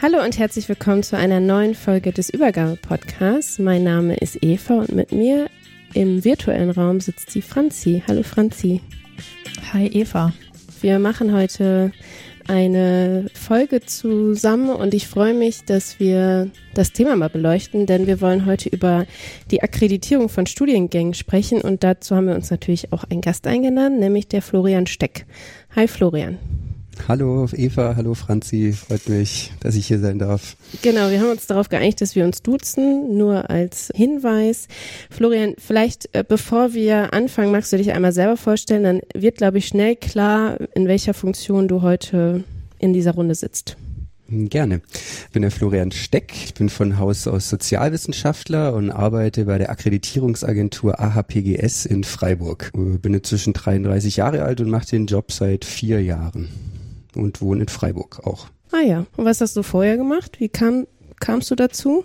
Hallo und herzlich willkommen zu einer neuen Folge des Übergabe-Podcasts. Mein Name ist Eva und mit mir im virtuellen Raum sitzt die Franzi. Hallo Franzi. Hi Eva. Wir machen heute eine Folge zusammen und ich freue mich, dass wir das Thema mal beleuchten, denn wir wollen heute über die Akkreditierung von Studiengängen sprechen und dazu haben wir uns natürlich auch einen Gast eingeladen, nämlich der Florian Steck. Hi Florian. Hallo Eva, hallo Franzi, freut mich, dass ich hier sein darf. Genau, wir haben uns darauf geeinigt, dass wir uns duzen, nur als Hinweis. Florian, vielleicht äh, bevor wir anfangen, magst du dich einmal selber vorstellen, dann wird, glaube ich, schnell klar, in welcher Funktion du heute in dieser Runde sitzt. Gerne. Ich bin der Florian Steck. Ich bin von Haus aus Sozialwissenschaftler und arbeite bei der Akkreditierungsagentur AHPGS in Freiburg. Ich bin inzwischen 33 Jahre alt und mache den Job seit vier Jahren und wohne in Freiburg auch. Ah ja, und was hast du vorher gemacht? Wie kam, kamst du dazu?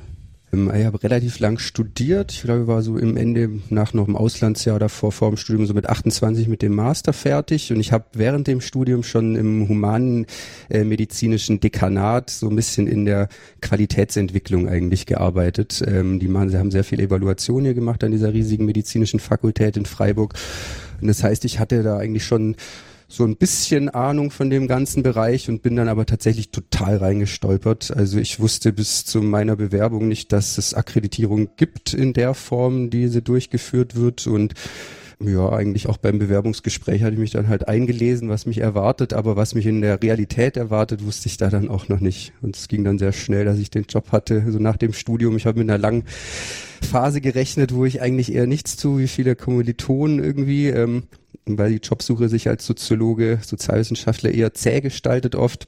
Ähm, ich habe relativ lang studiert. Ich glaube, ich war so im Ende nach noch im Auslandsjahr davor vor dem Studium so mit 28 mit dem Master fertig und ich habe während dem Studium schon im humanen äh, medizinischen Dekanat so ein bisschen in der Qualitätsentwicklung eigentlich gearbeitet. Ähm, die machen, sie haben sehr viel Evaluation hier gemacht an dieser riesigen medizinischen Fakultät in Freiburg. Und das heißt, ich hatte da eigentlich schon so ein bisschen Ahnung von dem ganzen Bereich und bin dann aber tatsächlich total reingestolpert. Also ich wusste bis zu meiner Bewerbung nicht, dass es Akkreditierung gibt in der Form, die sie durchgeführt wird und ja, eigentlich auch beim Bewerbungsgespräch hatte ich mich dann halt eingelesen, was mich erwartet, aber was mich in der Realität erwartet, wusste ich da dann auch noch nicht. Und es ging dann sehr schnell, dass ich den Job hatte, so nach dem Studium. Ich habe mit einer langen Phase gerechnet, wo ich eigentlich eher nichts zu, wie viele Kommilitonen irgendwie. Ähm, weil die Jobsuche sich als Soziologe, Sozialwissenschaftler eher zäh gestaltet oft.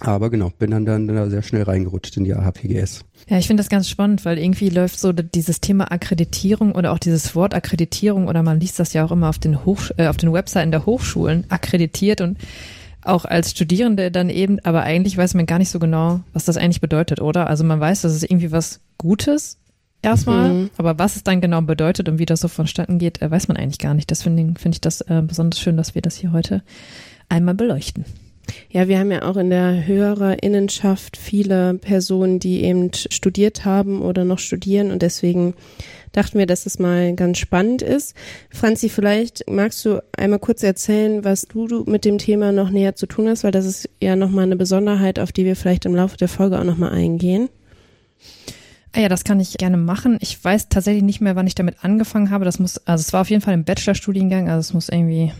Aber genau, bin dann, dann, dann sehr schnell reingerutscht in die AHPGS. Ja, ich finde das ganz spannend, weil irgendwie läuft so dieses Thema Akkreditierung oder auch dieses Wort Akkreditierung oder man liest das ja auch immer auf den, Hoch, äh, auf den Webseiten der Hochschulen, akkreditiert und auch als Studierende dann eben, aber eigentlich weiß man gar nicht so genau, was das eigentlich bedeutet, oder? Also man weiß, das ist irgendwie was Gutes, erstmal. Mhm. Aber was es dann genau bedeutet und wie das so vonstatten geht, äh, weiß man eigentlich gar nicht. Das finde find ich das äh, besonders schön, dass wir das hier heute einmal beleuchten. Ja, wir haben ja auch in der Hörerinnenschaft viele Personen, die eben studiert haben oder noch studieren und deswegen dachten wir, dass es mal ganz spannend ist. Franzi, vielleicht magst du einmal kurz erzählen, was du, du mit dem Thema noch näher zu tun hast, weil das ist ja nochmal eine Besonderheit, auf die wir vielleicht im Laufe der Folge auch nochmal eingehen. Ah ja, das kann ich gerne machen. Ich weiß tatsächlich nicht mehr, wann ich damit angefangen habe. Das muss, also es war auf jeden Fall im Bachelorstudiengang, also es muss irgendwie,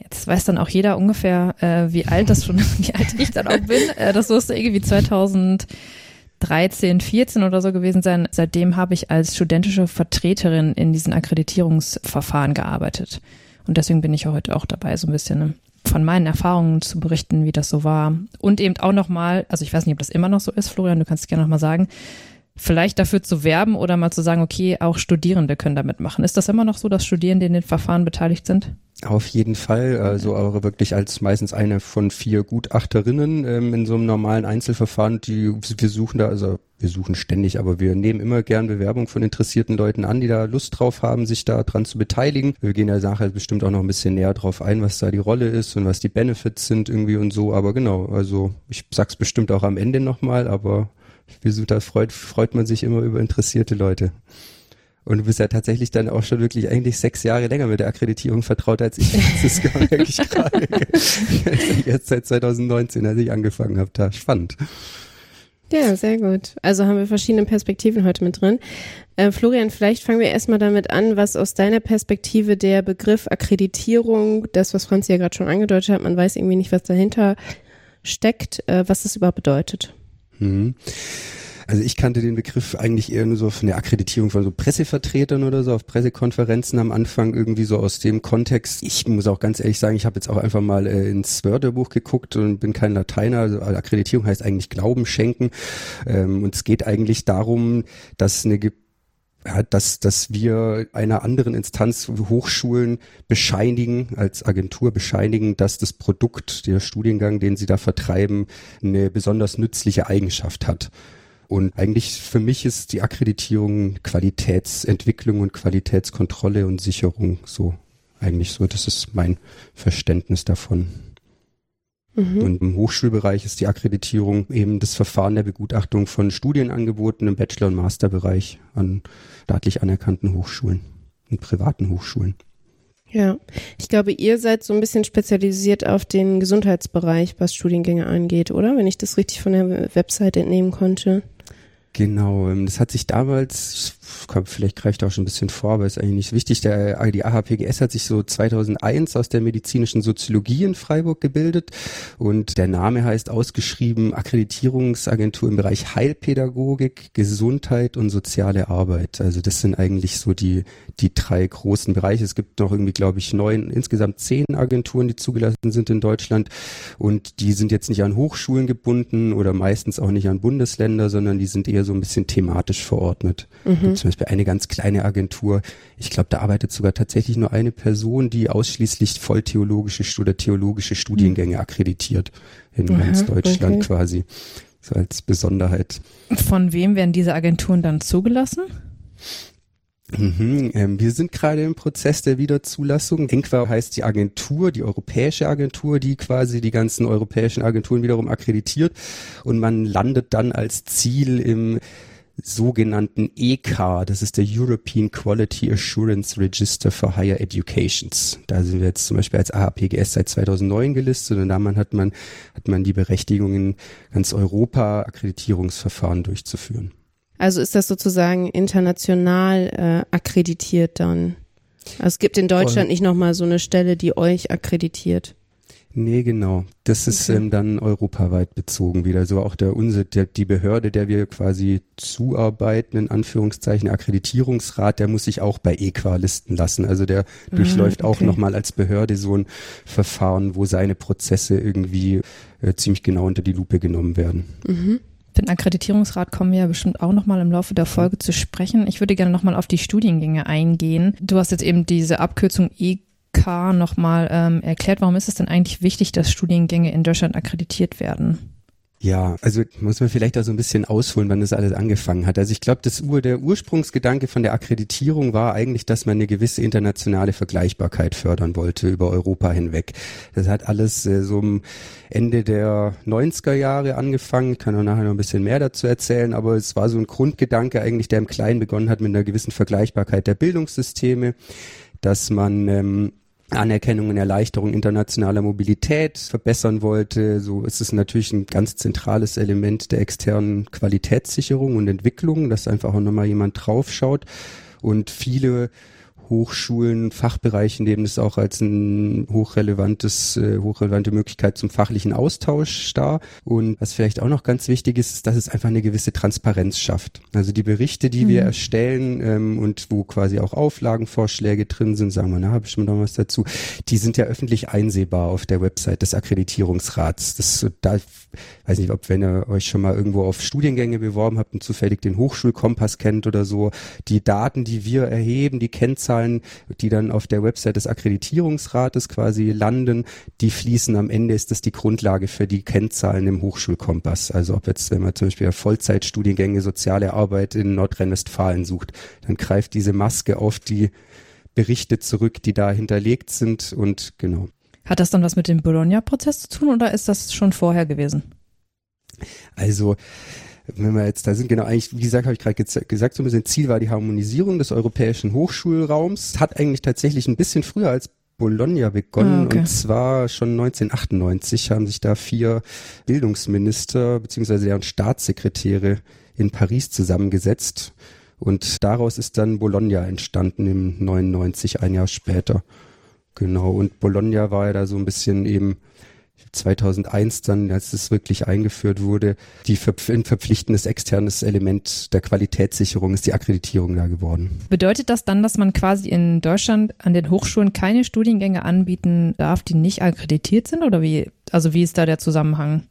jetzt weiß dann auch jeder ungefähr, äh, wie alt das schon, wie alt ich dann auch bin. Äh, das musste irgendwie 2013, 14 oder so gewesen sein. Seitdem habe ich als studentische Vertreterin in diesen Akkreditierungsverfahren gearbeitet. Und deswegen bin ich heute auch dabei, so ein bisschen ne, von meinen Erfahrungen zu berichten, wie das so war. Und eben auch nochmal, also ich weiß nicht, ob das immer noch so ist, Florian, du kannst es gerne nochmal sagen, vielleicht dafür zu werben oder mal zu sagen, okay, auch Studierende können damit machen. Ist das immer noch so, dass Studierende in den Verfahren beteiligt sind? Auf jeden Fall, also auch wirklich als meistens eine von vier Gutachterinnen ähm, in so einem normalen Einzelverfahren, die wir suchen da, also wir suchen ständig, aber wir nehmen immer gern Bewerbung von interessierten Leuten an, die da Lust drauf haben, sich da dran zu beteiligen. Wir gehen ja nachher bestimmt auch noch ein bisschen näher drauf ein, was da die Rolle ist und was die Benefits sind irgendwie und so, aber genau, also ich sag's bestimmt auch am Ende nochmal, aber suchen, da freut, freut man sich immer über interessierte Leute. Und du bist ja tatsächlich dann auch schon wirklich eigentlich sechs Jahre länger mit der Akkreditierung vertraut als ich. Das ist gar wirklich gerade jetzt seit 2019, als ich angefangen habe. Da spannend. Ja, sehr gut. Also haben wir verschiedene Perspektiven heute mit drin. Äh, Florian, vielleicht fangen wir erstmal damit an, was aus deiner Perspektive der Begriff Akkreditierung, das, was Franz ja gerade schon angedeutet hat, man weiß irgendwie nicht, was dahinter steckt, äh, was das überhaupt bedeutet. Mhm. Also ich kannte den Begriff eigentlich eher nur so von der Akkreditierung von so Pressevertretern oder so auf Pressekonferenzen am Anfang irgendwie so aus dem Kontext. Ich muss auch ganz ehrlich sagen, ich habe jetzt auch einfach mal äh, ins Wörterbuch geguckt und bin kein Lateiner. Also Akkreditierung heißt eigentlich Glauben schenken. Ähm, und es geht eigentlich darum, dass eine ja, dass, dass wir einer anderen Instanz Hochschulen bescheinigen, als Agentur bescheinigen, dass das Produkt, der Studiengang, den sie da vertreiben, eine besonders nützliche Eigenschaft hat. Und eigentlich für mich ist die Akkreditierung Qualitätsentwicklung und Qualitätskontrolle und Sicherung so eigentlich so. Das ist mein Verständnis davon. Mhm. Und im Hochschulbereich ist die Akkreditierung eben das Verfahren der Begutachtung von Studienangeboten im Bachelor- und Masterbereich an staatlich anerkannten Hochschulen und privaten Hochschulen. Ja, ich glaube, ihr seid so ein bisschen spezialisiert auf den Gesundheitsbereich, was Studiengänge angeht, oder? Wenn ich das richtig von der Website entnehmen konnte. Genau, ähm, das hat sich damals, vielleicht greift auch schon ein bisschen vor, aber ist eigentlich nicht wichtig, der, die AHPGS hat sich so 2001 aus der medizinischen Soziologie in Freiburg gebildet und der Name heißt ausgeschrieben Akkreditierungsagentur im Bereich Heilpädagogik, Gesundheit und soziale Arbeit. Also das sind eigentlich so die, die drei großen Bereiche. Es gibt noch irgendwie, glaube ich, neun, insgesamt zehn Agenturen, die zugelassen sind in Deutschland und die sind jetzt nicht an Hochschulen gebunden oder meistens auch nicht an Bundesländer, sondern die sind eher eher so ein bisschen thematisch verordnet. Mhm. Zum Beispiel eine ganz kleine Agentur. Ich glaube, da arbeitet sogar tatsächlich nur eine Person, die ausschließlich volltheologische oder theologische Studiengänge akkreditiert in Aha, ganz Deutschland okay. quasi. So als Besonderheit. Von wem werden diese Agenturen dann zugelassen? Mhm, ähm, wir sind gerade im Prozess der Wiederzulassung. ENQUA heißt die Agentur, die europäische Agentur, die quasi die ganzen europäischen Agenturen wiederum akkreditiert und man landet dann als Ziel im sogenannten EK, das ist der European Quality Assurance Register for Higher Educations. Da sind wir jetzt zum Beispiel als AHPGS seit 2009 gelistet und da hat man, hat man die Berechtigung in ganz Europa Akkreditierungsverfahren durchzuführen. Also ist das sozusagen international äh, akkreditiert dann? Also es gibt in Deutschland nicht nochmal so eine Stelle, die euch akkreditiert. Nee, genau. Das ist okay. ähm, dann europaweit bezogen wieder. So auch der, unser, der, die Behörde, der wir quasi zuarbeiten, in Anführungszeichen, Akkreditierungsrat, der muss sich auch bei EQUA listen lassen. Also der ah, durchläuft okay. auch nochmal als Behörde so ein Verfahren, wo seine Prozesse irgendwie äh, ziemlich genau unter die Lupe genommen werden. Mhm. Den Akkreditierungsrat kommen wir ja bestimmt auch nochmal im Laufe der Folge zu sprechen. Ich würde gerne nochmal auf die Studiengänge eingehen. Du hast jetzt eben diese Abkürzung EK nochmal ähm, erklärt. Warum ist es denn eigentlich wichtig, dass Studiengänge in Deutschland akkreditiert werden? Ja, also muss man vielleicht auch so ein bisschen ausholen, wann das alles angefangen hat. Also ich glaube, Ur, der Ursprungsgedanke von der Akkreditierung war eigentlich, dass man eine gewisse internationale Vergleichbarkeit fördern wollte über Europa hinweg. Das hat alles äh, so am Ende der 90er Jahre angefangen. Ich kann auch nachher noch ein bisschen mehr dazu erzählen, aber es war so ein Grundgedanke eigentlich, der im Kleinen begonnen hat mit einer gewissen Vergleichbarkeit der Bildungssysteme, dass man ähm, Anerkennung und Erleichterung internationaler Mobilität verbessern wollte. So ist es natürlich ein ganz zentrales Element der externen Qualitätssicherung und Entwicklung, dass einfach auch nochmal jemand draufschaut. Und viele Hochschulen, Fachbereichen nehmen es auch als ein hochrelevantes, äh, hochrelevante Möglichkeit zum fachlichen Austausch dar. Und was vielleicht auch noch ganz wichtig ist, ist, dass es einfach eine gewisse Transparenz schafft. Also die Berichte, die mhm. wir erstellen ähm, und wo quasi auch Auflagenvorschläge drin sind, sagen wir, na, habe ich schon mal was dazu, die sind ja öffentlich einsehbar auf der Website des Akkreditierungsrats. Das da weiß nicht, ob wenn ihr euch schon mal irgendwo auf Studiengänge beworben habt und zufällig den Hochschulkompass kennt oder so, die Daten, die wir erheben, die Kennzahlen Kennzahlen, die dann auf der Website des Akkreditierungsrates quasi landen, die fließen am Ende, ist das die Grundlage für die Kennzahlen im Hochschulkompass. Also ob jetzt, wenn man zum Beispiel Vollzeitstudiengänge soziale Arbeit in Nordrhein-Westfalen sucht, dann greift diese Maske auf die Berichte zurück, die da hinterlegt sind und genau. Hat das dann was mit dem Bologna-Prozess zu tun oder ist das schon vorher gewesen? Also wenn wir jetzt da sind, genau, eigentlich, wie gesagt, habe ich gerade gesagt, so ein bisschen Ziel war die Harmonisierung des europäischen Hochschulraums. Hat eigentlich tatsächlich ein bisschen früher als Bologna begonnen. Ah, okay. Und zwar schon 1998 haben sich da vier Bildungsminister beziehungsweise deren Staatssekretäre in Paris zusammengesetzt. Und daraus ist dann Bologna entstanden im 99, ein Jahr später. Genau. Und Bologna war ja da so ein bisschen eben 2001 dann, als es wirklich eingeführt wurde, die ein verpflichtendes externes Element der Qualitätssicherung ist die Akkreditierung da geworden. Bedeutet das dann, dass man quasi in Deutschland an den Hochschulen keine Studiengänge anbieten darf, die nicht akkreditiert sind oder wie? Also wie ist da der Zusammenhang?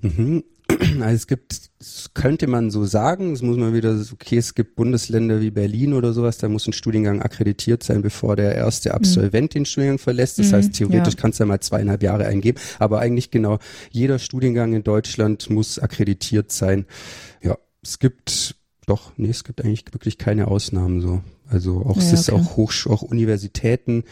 Mhm. Also es gibt, könnte man so sagen, es muss man wieder, okay, es gibt Bundesländer wie Berlin oder sowas, da muss ein Studiengang akkreditiert sein, bevor der erste mhm. Absolvent mhm. den Studiengang verlässt. Das mhm, heißt, theoretisch ja. kannst du ja mal zweieinhalb Jahre eingeben, aber eigentlich genau jeder Studiengang in Deutschland muss akkreditiert sein. Ja, es gibt doch, nee, es gibt eigentlich wirklich keine Ausnahmen so. Also auch, ja, es ist auch Hochsch auch Universitäten.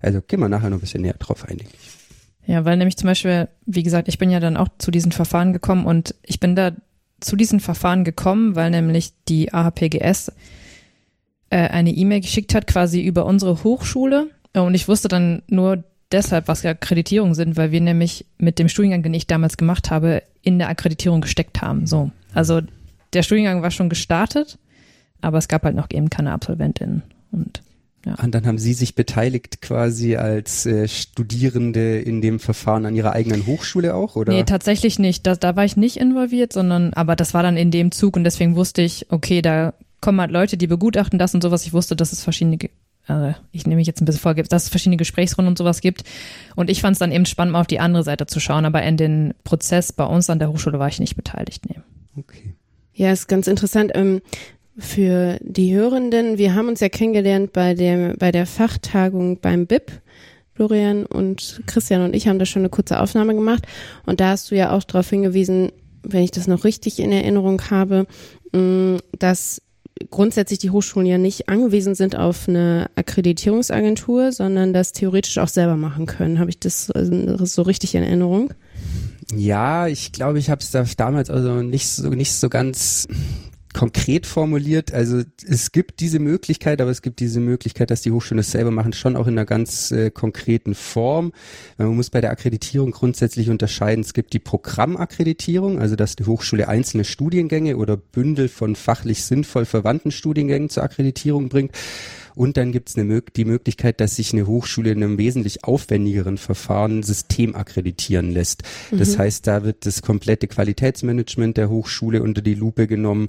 Also gehen wir nachher noch ein bisschen näher drauf ein, denke ich. Ja, weil nämlich zum Beispiel, wie gesagt, ich bin ja dann auch zu diesen Verfahren gekommen und ich bin da zu diesen Verfahren gekommen, weil nämlich die AHPGS äh, eine E-Mail geschickt hat, quasi über unsere Hochschule. Und ich wusste dann nur deshalb, was Akkreditierungen sind, weil wir nämlich mit dem Studiengang, den ich damals gemacht habe, in der Akkreditierung gesteckt haben. So. Also der Studiengang war schon gestartet, aber es gab halt noch eben keine Absolventinnen. Und ja. Und dann haben Sie sich beteiligt quasi als äh, Studierende in dem Verfahren an Ihrer eigenen Hochschule auch, oder? Nee, tatsächlich nicht. Da, da war ich nicht involviert, sondern, aber das war dann in dem Zug und deswegen wusste ich, okay, da kommen halt Leute, die begutachten das und sowas. Ich wusste, dass es verschiedene, äh, ich nehme mich jetzt ein bisschen vor, dass es verschiedene Gesprächsrunden und sowas gibt. Und ich fand es dann eben spannend, mal auf die andere Seite zu schauen, aber in den Prozess bei uns an der Hochschule war ich nicht beteiligt, nee. Okay. Ja, ist ganz interessant. Ähm, für die Hörenden, wir haben uns ja kennengelernt bei der, bei der Fachtagung beim BIP. Florian und Christian und ich haben da schon eine kurze Aufnahme gemacht. Und da hast du ja auch darauf hingewiesen, wenn ich das noch richtig in Erinnerung habe, mm, dass grundsätzlich die Hochschulen ja nicht angewiesen sind auf eine Akkreditierungsagentur, sondern das theoretisch auch selber machen können. Habe ich das äh, so richtig in Erinnerung? Ja, ich glaube, ich habe es da damals also nicht so nicht so ganz konkret formuliert. Also es gibt diese Möglichkeit, aber es gibt diese Möglichkeit, dass die Hochschulen das selber machen, schon auch in einer ganz äh, konkreten Form. Man muss bei der Akkreditierung grundsätzlich unterscheiden. Es gibt die Programmakkreditierung, also dass die Hochschule einzelne Studiengänge oder Bündel von fachlich sinnvoll verwandten Studiengängen zur Akkreditierung bringt. Und dann gibt es die Möglichkeit, dass sich eine Hochschule in einem wesentlich aufwendigeren Verfahren systemakkreditieren lässt. Mhm. Das heißt, da wird das komplette Qualitätsmanagement der Hochschule unter die Lupe genommen.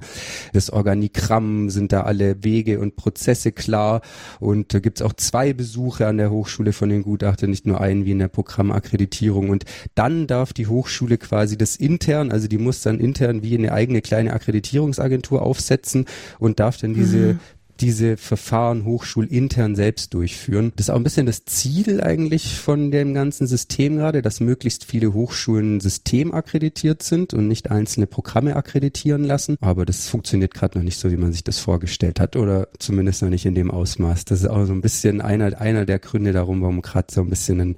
Das Organigramm sind da alle Wege und Prozesse klar. Und da gibt es auch zwei Besuche an der Hochschule von den Gutachtern, nicht nur einen wie in der Programmakkreditierung. Und dann darf die Hochschule quasi das intern, also die muss dann intern wie eine eigene kleine Akkreditierungsagentur aufsetzen und darf dann diese mhm diese Verfahren hochschulintern selbst durchführen. Das ist auch ein bisschen das Ziel eigentlich von dem ganzen System gerade, dass möglichst viele Hochschulen systemakkreditiert sind und nicht einzelne Programme akkreditieren lassen. Aber das funktioniert gerade noch nicht so, wie man sich das vorgestellt hat oder zumindest noch nicht in dem Ausmaß. Das ist auch so ein bisschen einer, einer der Gründe darum, warum gerade so ein bisschen ein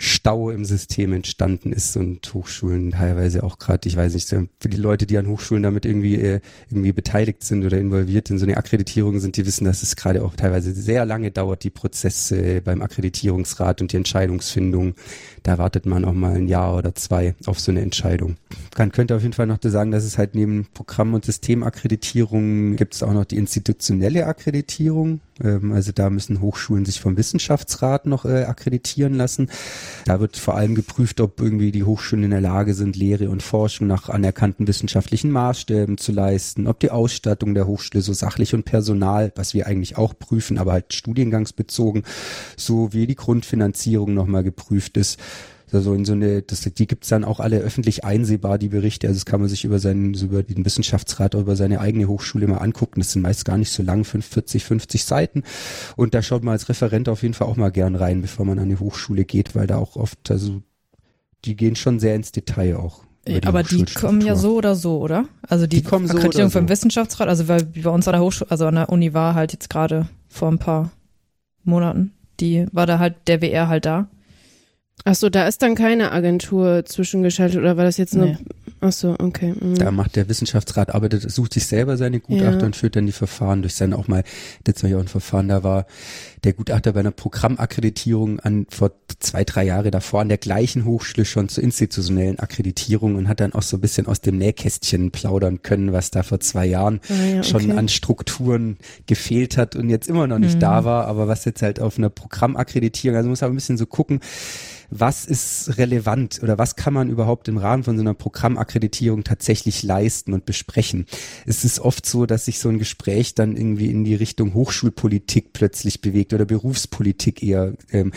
Stau im System entstanden ist und Hochschulen teilweise auch gerade, ich weiß nicht, für die Leute, die an Hochschulen damit irgendwie äh, irgendwie beteiligt sind oder involviert in so eine Akkreditierung sind, die wissen, dass es gerade auch teilweise sehr lange dauert, die Prozesse beim Akkreditierungsrat und die Entscheidungsfindung. Da wartet man auch mal ein Jahr oder zwei auf so eine Entscheidung. Man könnte auf jeden Fall noch sagen, dass es halt neben Programm- und Systemakkreditierung gibt es auch noch die institutionelle Akkreditierung. Ähm, also da müssen Hochschulen sich vom Wissenschaftsrat noch äh, akkreditieren lassen. Da wird vor allem geprüft, ob irgendwie die Hochschulen in der Lage sind, Lehre und Forschung nach anerkannten wissenschaftlichen Maßstäben zu leisten, ob die Ausstattung der Hochschule so sachlich und Personal, was wir eigentlich auch prüfen, aber halt studiengangsbezogen, so wie die Grundfinanzierung nochmal geprüft ist also in so eine, das, die gibt's dann auch alle öffentlich einsehbar, die Berichte. Also das kann man sich über seinen, über den Wissenschaftsrat oder über seine eigene Hochschule mal angucken. Das sind meist gar nicht so lang, 45, 50 Seiten. Und da schaut man als Referent auf jeden Fall auch mal gern rein, bevor man an die Hochschule geht, weil da auch oft, also die gehen schon sehr ins Detail auch. Die aber die kommen ja so oder so, oder? Also die, die kommen Akkreditierung so vom so. Wissenschaftsrat, also weil bei uns an der Hochschule, also an der Uni war halt jetzt gerade vor ein paar Monaten, die war da halt der WR halt da Ach so, da ist dann keine Agentur zwischengeschaltet oder war das jetzt nur? Nee. Ach so, okay. Mhm. Da macht der Wissenschaftsrat, arbeitet, sucht sich selber seine Gutachter Ja. und führt dann die Verfahren durch sein auch mal, letztes Mal ja auch ein Verfahren, da war der Gutachter bei einer Programmakkreditierung an, vor zwei, drei Jahre davor an der gleichen Hochschule schon zur institutionellen Akkreditierung und hat dann auch so ein bisschen aus dem Nähkästchen plaudern können, was da vor zwei Jahren Ah, ja, schon okay. an Strukturen gefehlt hat und jetzt immer noch nicht Mhm. da war, aber was jetzt halt auf einer Programmakkreditierung, also man muss aber ein bisschen so gucken, was ist relevant oder was kann man überhaupt im Rahmen von so einer Programmakkreditierung tatsächlich leisten und besprechen. Es ist oft so, dass sich so ein Gespräch dann irgendwie in die Richtung Hochschulpolitik plötzlich bewegt oder Berufspolitik eher, ähm,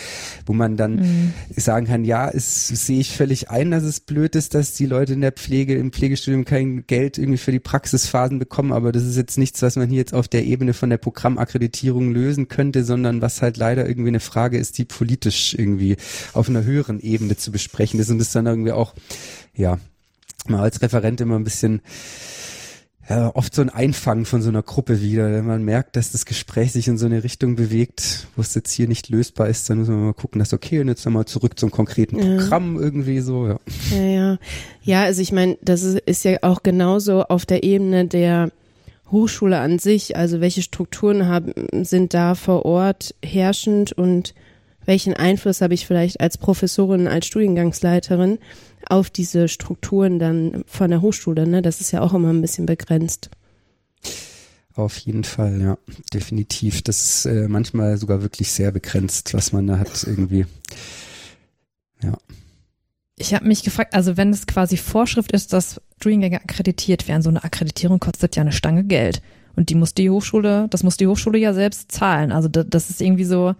wo man dann Mhm. sagen kann, ja, es sehe ich völlig ein, dass es blöd ist, dass die Leute in der Pflege, im Pflegestudium kein Geld irgendwie für die Praxisphasen bekommen, aber das ist jetzt nichts, was man hier jetzt auf der Ebene von der Programmakkreditierung lösen könnte, sondern was halt leider irgendwie eine Frage ist, die politisch irgendwie auf einer höheren Ebene zu besprechen ist und das dann irgendwie auch, ja, mal als Referent immer ein bisschen ja, oft so ein Einfangen von so einer Gruppe wieder. Wenn man merkt, dass das Gespräch sich in so eine Richtung bewegt, wo es jetzt hier nicht lösbar ist, dann müssen wir mal gucken, dass okay, und jetzt nochmal zurück zum konkreten Ja. Programm irgendwie so, ja. Ja, ja. Ja, also ich meine, das ist, ist ja auch genauso auf der Ebene der Hochschule an sich. Also welche Strukturen haben, sind da vor Ort herrschend und welchen Einfluss habe ich vielleicht als Professorin, als Studiengangsleiterin auf diese Strukturen dann von der Hochschule? Ne? Das ist ja auch immer ein bisschen begrenzt. Auf jeden Fall, ja, definitiv. Das ist äh, manchmal sogar wirklich sehr begrenzt, was man da hat irgendwie. Ja. Ich habe mich gefragt, also wenn es quasi Vorschrift ist, dass Studiengänge akkreditiert werden, so eine Akkreditierung kostet ja eine Stange Geld. Und die muss die Hochschule, das muss die Hochschule ja selbst zahlen. Also da- das ist irgendwie so,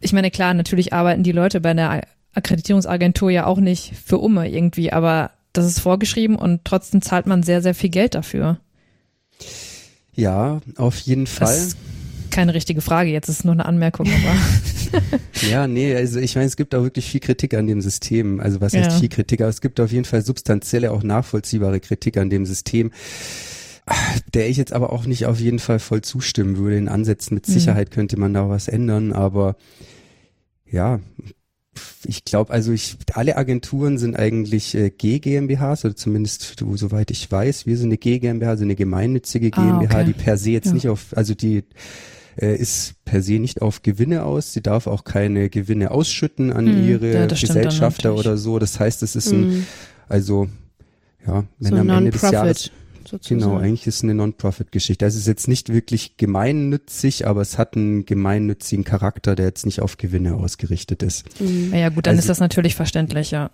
ich meine, klar, natürlich arbeiten die Leute bei einer Akkreditierungsagentur ja auch nicht für Umme irgendwie, aber das ist vorgeschrieben und trotzdem zahlt man sehr, sehr viel Geld dafür. Ja, auf jeden Das Fall. ist keine richtige Frage, jetzt ist es nur eine Anmerkung, aber Ja, nee, also ich meine, es gibt auch wirklich viel Kritik an dem System. Also was heißt Ja. viel Kritik? Aber es gibt auf jeden Fall substanzielle, auch nachvollziehbare Kritik an dem System, der ich jetzt aber auch nicht auf jeden Fall voll zustimmen würde. In Ansätzen mit Mhm. Sicherheit könnte man da was ändern, aber ja, ich glaube, also ich, alle Agenturen sind eigentlich äh, G-GmbHs, oder zumindest so- soweit ich weiß. Wir sind eine G-GmbH, also eine gemeinnützige Ah, GmbH, okay. die per se jetzt Ja. nicht auf, also die äh, ist per se nicht auf Gewinne aus. Sie darf auch keine Gewinne ausschütten an Hm, ihre ja, Gesellschafter oder so. Das heißt, es ist ein, Mhm. also ja, wenn so am Ende des Jahres sozusagen. Genau, eigentlich ist es eine Non-Profit-Geschichte. Das ist jetzt nicht wirklich gemeinnützig, aber es hat einen gemeinnützigen Charakter, der jetzt nicht auf Gewinne ausgerichtet ist. Mhm. naja gut, dann Also- ist das natürlich verständlich, ja.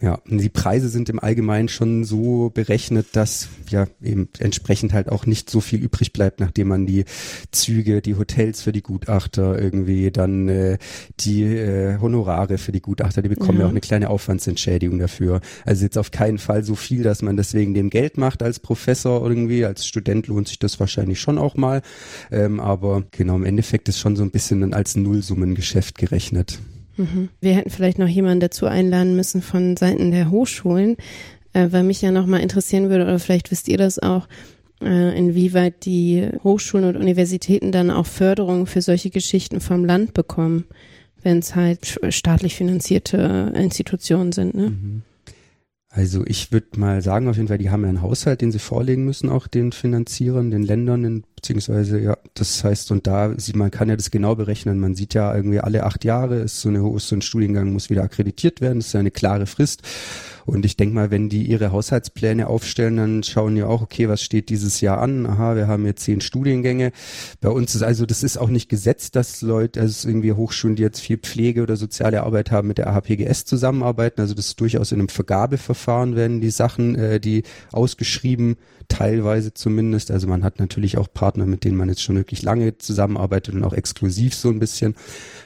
Ja, die Preise sind im Allgemeinen schon so berechnet, dass ja eben entsprechend halt auch nicht so viel übrig bleibt, nachdem man die Züge, die Hotels für die Gutachter irgendwie, dann äh, die äh, Honorare für die Gutachter, die bekommen ja. Ja. auch eine kleine Aufwandsentschädigung dafür. Also jetzt auf keinen Fall so viel, dass man deswegen dem Geld macht als Professor irgendwie. Als Student lohnt sich das wahrscheinlich schon auch mal. Ähm, aber genau, im Endeffekt ist schon so ein bisschen dann als Nullsummengeschäft gerechnet. Mhm. Wir hätten vielleicht noch jemanden dazu einladen müssen von Seiten der Hochschulen, äh, weil mich ja noch mal interessieren würde, oder vielleicht wisst ihr das auch, äh, inwieweit die Hochschulen und Universitäten dann auch Förderung für solche Geschichten vom Land bekommen, wenn es halt staatlich finanzierte Institutionen sind. Ne? Mhm. Also ich würde mal sagen, auf jeden Fall, die haben ja einen Haushalt, den sie vorlegen müssen, auch den Finanzierern, den Ländern, beziehungsweise ja, das heißt, und da sieht man kann ja das genau berechnen. Man sieht ja irgendwie alle acht Jahre ist so eine ist so ein Studiengang muss wieder akkreditiert werden. Das ist ja eine klare Frist. Und ich denke mal, wenn die ihre Haushaltspläne aufstellen, dann schauen die auch, okay, was steht dieses Jahr an? Aha, wir haben jetzt zehn Studiengänge. Bei uns ist also, das ist auch nicht gesetzt, dass Leute, also irgendwie Hochschulen, die jetzt viel Pflege oder soziale Arbeit haben, mit der AHPGS zusammenarbeiten. Also das ist durchaus in einem Vergabeverfahren werden die Sachen, äh, die ausgeschrieben, teilweise zumindest. Also man hat natürlich auch Partner, mit denen man jetzt schon wirklich lange zusammenarbeitet und auch exklusiv so ein bisschen.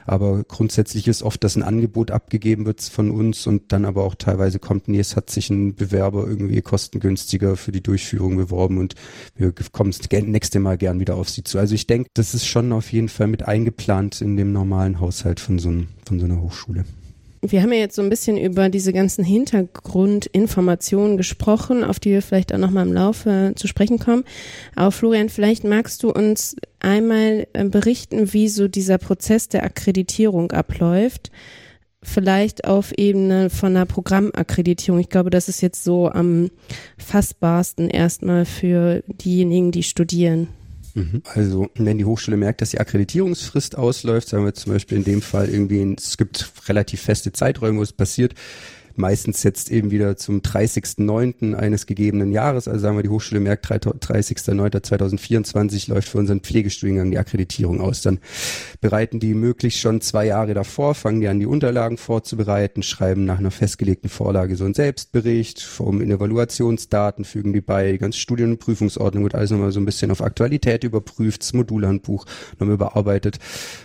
Aber grundsätzlich ist oft, dass ein Angebot abgegeben wird von uns und dann aber auch teilweise kommt, nee, es hat sich ein Bewerber irgendwie kostengünstiger für die Durchführung beworben und wir kommen das nächste Mal gern wieder auf sie zu. Also ich denke, das ist schon auf jeden Fall mit eingeplant in dem normalen Haushalt von so, einem, von so einer Hochschule. Wir haben ja jetzt so ein bisschen über diese ganzen Hintergrundinformationen gesprochen, auf die wir vielleicht auch nochmal im Laufe zu sprechen kommen. Aber Florian, vielleicht magst du uns einmal äh, berichten, wie so dieser Prozess der Akkreditierung abläuft. vielleicht auf Ebene von einer Programmakkreditierung. Ich glaube, das ist jetzt so am fassbarsten erstmal für diejenigen, die studieren. Mhm. Also wenn die Hochschule merkt, dass die Akkreditierungsfrist ausläuft, sagen wir zum Beispiel in dem Fall irgendwie, es gibt relativ feste Zeiträume, wo es passiert, meistens jetzt eben wieder zum 30.09. eines gegebenen Jahres. Also sagen wir, die Hochschule merkt, 30.09.2024 läuft für unseren Pflegestudiengang die Akkreditierung aus. Dann bereiten die möglichst schon zwei Jahre davor, fangen die an, die Unterlagen vorzubereiten, schreiben nach einer festgelegten Vorlage so einen Selbstbericht, formen Evaluationsdaten, fügen die bei, die ganze Studien- und Prüfungsordnung wird alles nochmal so ein bisschen auf Aktualität überprüft, das Modulhandbuch nochmal überarbeitet.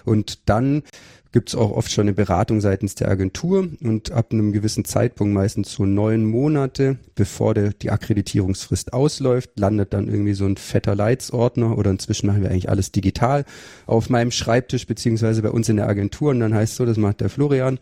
Und dann gibt es auch oft schon eine Beratung seitens der Agentur und ab einem gewissen Zeitpunkt, meistens so neun Monate, bevor der, die Akkreditierungsfrist ausläuft, landet dann irgendwie so ein fetter Leitsordner oder inzwischen machen wir eigentlich alles digital auf meinem Schreibtisch beziehungsweise bei uns in der Agentur und dann heißt so, das macht der Florian.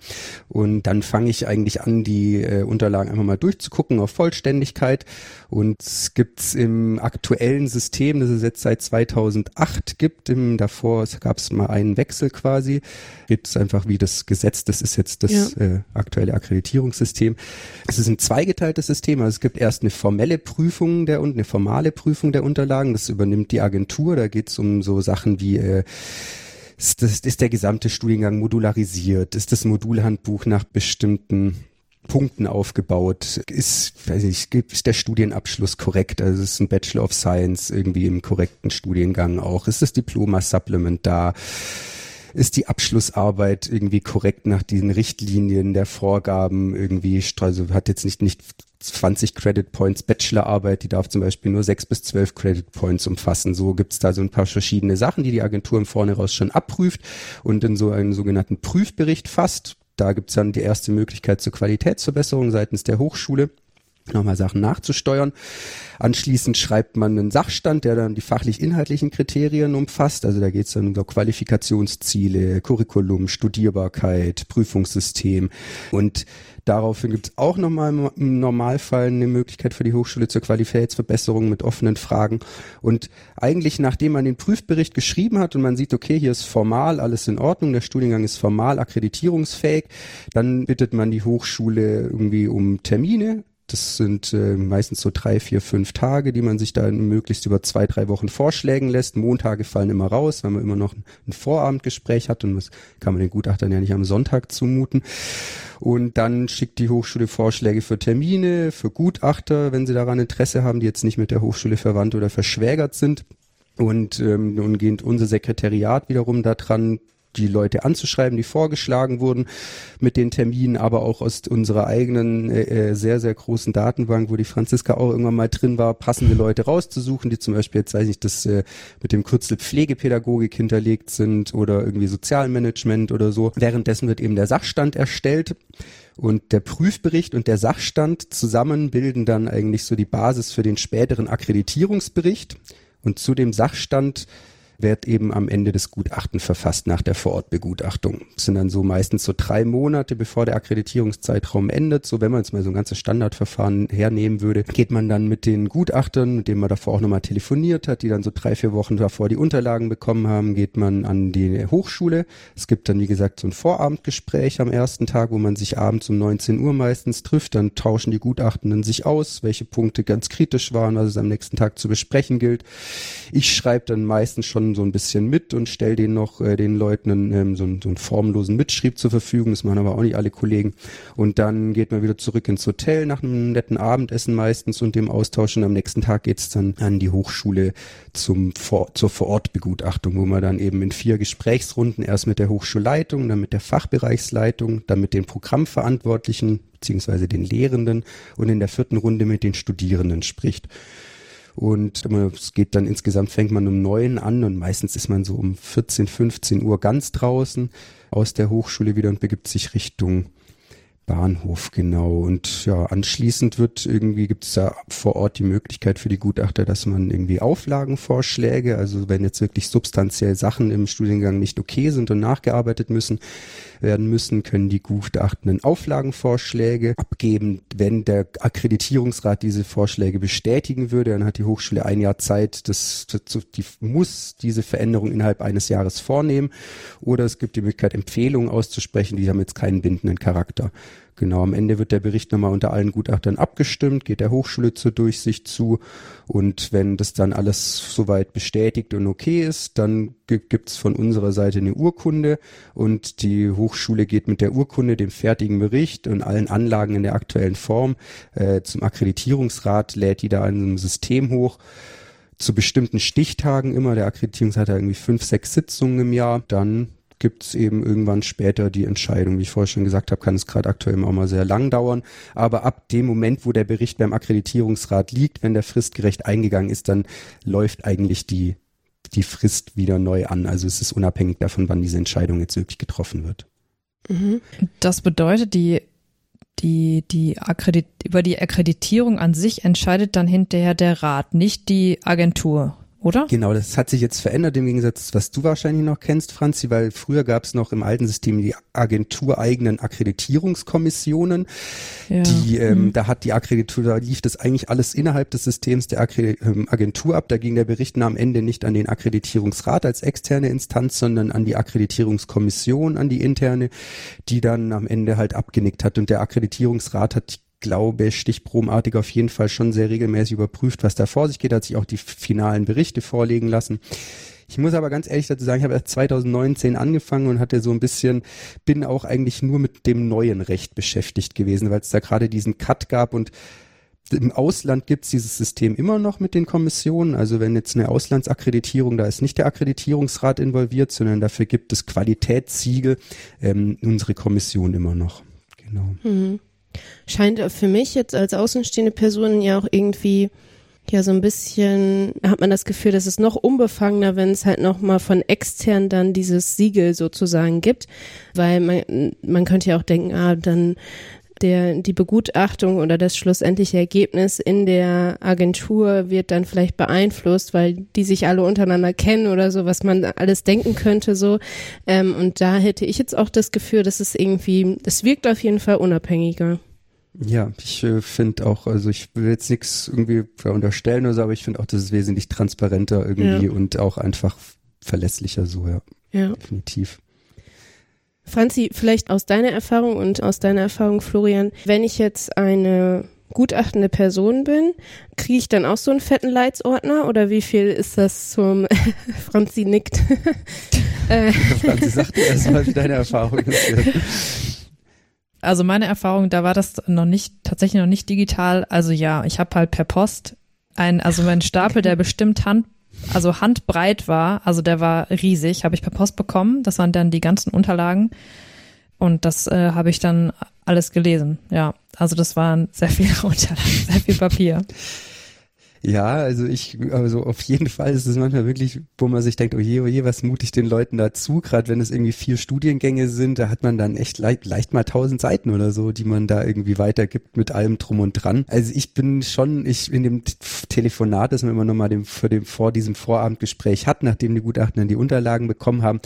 Und dann fange ich eigentlich an, die äh, Unterlagen einfach mal durchzugucken auf Vollständigkeit. Und es gibt im aktuellen System, das es jetzt seit 2008 gibt, im, davor gab es mal einen Wechsel quasi, gibt es einfach wie das Gesetz, das ist jetzt das ja. äh, aktuelle Akkreditierungssystem. Es ist ein zweigeteiltes System, also es gibt erst eine formelle Prüfung der und eine formale Prüfung der Unterlagen, das übernimmt die Agentur, da geht es um so Sachen wie äh, ist, das, ist der gesamte Studiengang modularisiert? Ist das Modulhandbuch nach bestimmten Punkten aufgebaut? Ist, weiß ich, ist der Studienabschluss korrekt? Also ist ein Bachelor of Science irgendwie im korrekten Studiengang auch? Ist das Diploma-Supplement da? Ist die Abschlussarbeit irgendwie korrekt nach diesen Richtlinien der Vorgaben irgendwie, also hat jetzt nicht, nicht 20 Credit Points Bachelorarbeit, die darf zum Beispiel nur 6 bis 12 Credit Points umfassen. So gibt's da so ein paar verschiedene Sachen, die die Agentur im raus schon abprüft und in so einen sogenannten Prüfbericht fasst. Da gibt's dann die erste Möglichkeit zur Qualitätsverbesserung seitens der Hochschule nochmal Sachen nachzusteuern. Anschließend schreibt man einen Sachstand, der dann die fachlich-inhaltlichen Kriterien umfasst. Also da geht es dann um Qualifikationsziele, Curriculum, Studierbarkeit, Prüfungssystem. Und daraufhin gibt es auch nochmal im Normalfall eine Möglichkeit für die Hochschule zur Qualitätsverbesserung mit offenen Fragen. Und eigentlich, nachdem man den Prüfbericht geschrieben hat und man sieht, okay, hier ist formal alles in Ordnung, der Studiengang ist formal akkreditierungsfähig, dann bittet man die Hochschule irgendwie um Termine das sind äh, meistens so drei, vier, fünf Tage, die man sich da möglichst über zwei, drei Wochen vorschlägen lässt. Montage fallen immer raus, weil man immer noch ein Vorabendgespräch hat und das kann man den Gutachtern ja nicht am Sonntag zumuten. Und dann schickt die Hochschule Vorschläge für Termine, für Gutachter, wenn sie daran Interesse haben, die jetzt nicht mit der Hochschule verwandt oder verschwägert sind. Und ähm, nun geht unser Sekretariat wiederum daran, die Leute anzuschreiben, die vorgeschlagen wurden mit den Terminen, aber auch aus unserer eigenen äh, äh, sehr, sehr großen Datenbank, wo die Franziska auch irgendwann mal drin war, passende Leute rauszusuchen, die zum Beispiel jetzt weiß ich das äh, mit dem Kürzel Pflegepädagogik hinterlegt sind oder irgendwie Sozialmanagement oder so. Währenddessen wird eben der Sachstand erstellt. Und der Prüfbericht und der Sachstand zusammen bilden dann eigentlich so die Basis für den späteren Akkreditierungsbericht. Und zu dem Sachstand wird eben am Ende des Gutachten verfasst nach der Vorortbegutachtung. Das sind dann so meistens so drei Monate, bevor der Akkreditierungszeitraum endet. So, wenn man jetzt mal so ein ganzes Standardverfahren hernehmen würde, geht man dann mit den Gutachtern, mit denen man davor auch nochmal telefoniert hat, die dann so drei, vier Wochen davor die Unterlagen bekommen haben, geht man an die Hochschule. Es gibt dann, wie gesagt, so ein Vorabendgespräch am ersten Tag, wo man sich abends um 19 Uhr meistens trifft. Dann tauschen die Gutachtenden sich aus, welche Punkte ganz kritisch waren, was es am nächsten Tag zu besprechen gilt. Ich schreibe dann meistens schon so ein bisschen mit und stelle den noch äh, den Leuten ähm, so, einen, so einen formlosen Mitschrieb zur Verfügung. Das machen aber auch nicht alle Kollegen. Und dann geht man wieder zurück ins Hotel nach einem netten Abendessen meistens und dem Austausch. Und am nächsten Tag geht's dann an die Hochschule zum vor, zur Vorortbegutachtung, wo man dann eben in vier Gesprächsrunden erst mit der Hochschulleitung, dann mit der Fachbereichsleitung, dann mit den Programmverantwortlichen beziehungsweise den Lehrenden und in der vierten Runde mit den Studierenden spricht. Und es geht dann insgesamt, fängt man um neun an und meistens ist man so um 14, 15 Uhr ganz draußen aus der Hochschule wieder und begibt sich Richtung Bahnhof, genau. Und ja, anschließend wird irgendwie, gibt es da vor Ort die Möglichkeit für die Gutachter, dass man irgendwie Auflagenvorschläge, also wenn jetzt wirklich substanziell Sachen im Studiengang nicht okay sind und nachgearbeitet müssen, werden müssen, können die Gutachtenden Auflagenvorschläge abgeben. Wenn der Akkreditierungsrat diese Vorschläge bestätigen würde, dann hat die Hochschule ein Jahr Zeit, das, das die muss diese Veränderung innerhalb eines Jahres vornehmen. Oder es gibt die Möglichkeit, Empfehlungen auszusprechen, die haben jetzt keinen bindenden Charakter. Genau, am Ende wird der Bericht nochmal unter allen Gutachtern abgestimmt, geht der Hochschule zur Durchsicht zu und wenn das dann alles soweit bestätigt und okay ist, dann gibt's von unserer Seite eine Urkunde und die Hochschule geht mit der Urkunde, dem fertigen Bericht und allen Anlagen in der aktuellen Form äh, zum Akkreditierungsrat, lädt die da in einem System hoch zu bestimmten Stichtagen immer. Der Akkreditierungsrat hat irgendwie fünf, sechs Sitzungen im Jahr. Dann gibt es eben irgendwann später die Entscheidung. Wie ich vorher schon gesagt habe, kann es gerade aktuell auch mal sehr lang dauern. Aber ab dem Moment, wo der Bericht beim Akkreditierungsrat liegt, wenn der fristgerecht eingegangen ist, dann läuft eigentlich die, die Frist wieder neu an. Also es ist unabhängig davon, wann diese Entscheidung jetzt wirklich getroffen wird. Mhm. Das bedeutet, die die, die über die Akkreditierung an sich entscheidet dann hinterher der Rat, nicht die Agentur oder? Genau, das hat sich jetzt verändert im Gegensatz, was du wahrscheinlich noch kennst, Franzi, weil früher gab es noch im alten System die agentureigenen Akkreditierungskommissionen. Ja. Die, ähm, mhm. Da hat die Akkreditur, da lief das eigentlich alles innerhalb des Systems der ähm, Agentur ab. Da ging der Bericht am Ende nicht an den Akkreditierungsrat als externe Instanz, sondern an die Akkreditierungskommission, an die interne, die dann am Ende halt abgenickt hat. Und der Akkreditierungsrat hat glaube, stichprobenartig auf jeden Fall schon sehr regelmäßig überprüft, was da vor sich geht, hat sich auch die finalen Berichte vorlegen lassen. Ich muss aber ganz ehrlich dazu sagen, ich habe erst 2019 angefangen und hatte so ein bisschen, bin auch eigentlich nur mit dem neuen Recht beschäftigt gewesen, weil es da gerade diesen Cut gab und im Ausland gibt es dieses System immer noch mit den Kommissionen. Also wenn jetzt eine Auslandsakkreditierung, da ist nicht der Akkreditierungsrat involviert, sondern dafür gibt es Qualitätssiegel, ähm, unsere Kommission immer noch. Genau. Mhm. Scheint für mich jetzt als außenstehende Person ja auch irgendwie ja so ein bisschen hat man das Gefühl, dass es noch unbefangener, wenn es halt noch mal von extern dann dieses Siegel sozusagen gibt, weil man man könnte ja auch denken, ah, dann der, die Begutachtung oder das schlussendliche Ergebnis in der Agentur wird dann vielleicht beeinflusst, weil die sich alle untereinander kennen oder so, was man alles denken könnte so. Ähm, und da hätte ich jetzt auch das Gefühl, dass es irgendwie, es wirkt auf jeden Fall unabhängiger. Ja, ich äh, finde auch, also ich will jetzt nichts irgendwie unterstellen oder so, aber ich finde auch, das ist wesentlich transparenter irgendwie ja. und auch einfach verlässlicher so, ja. Ja. Definitiv. Franzi, vielleicht aus deiner Erfahrung und aus deiner Erfahrung, Florian, wenn ich jetzt eine gutachtende Person bin, kriege ich dann auch so einen fetten Leitsordner oder wie viel ist das zum Franzi nickt? Franzi, sag dir erstmal, wie deine Erfahrung ist. Also meine Erfahrung, da war das noch nicht, tatsächlich noch nicht digital. Also ja, ich habe halt per Post ein, also mein Stapel, der bestimmt Hand also handbreit war, also der war riesig, habe ich per Post bekommen. Das waren dann die ganzen Unterlagen. Und das äh, habe ich dann alles gelesen. Ja, also das waren sehr viele Unterlagen, sehr viel Papier. Ja, also ich, also auf jeden Fall ist es manchmal wirklich, wo man sich denkt, oh je, oh was mute ich den Leuten dazu, gerade wenn es irgendwie vier Studiengänge sind, da hat man dann echt leicht, leicht mal tausend Seiten oder so, die man da irgendwie weitergibt mit allem drum und dran. Also ich bin schon, ich in dem Telefonat, das wir immer nochmal dem, vor dem, vor diesem Vorabendgespräch hatten, nachdem die Gutachten dann die Unterlagen bekommen haben,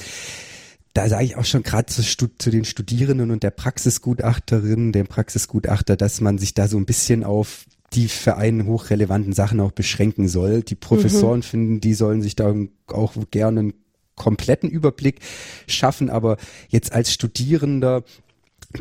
da sage ich auch schon gerade zu, zu, den Studierenden und der Praxisgutachterin, dem Praxisgutachter, dass man sich da so ein bisschen auf die für einen hochrelevanten Sachen auch beschränken soll. Die Professoren mhm. finden, die sollen sich da auch gerne einen kompletten Überblick schaffen, aber jetzt als Studierender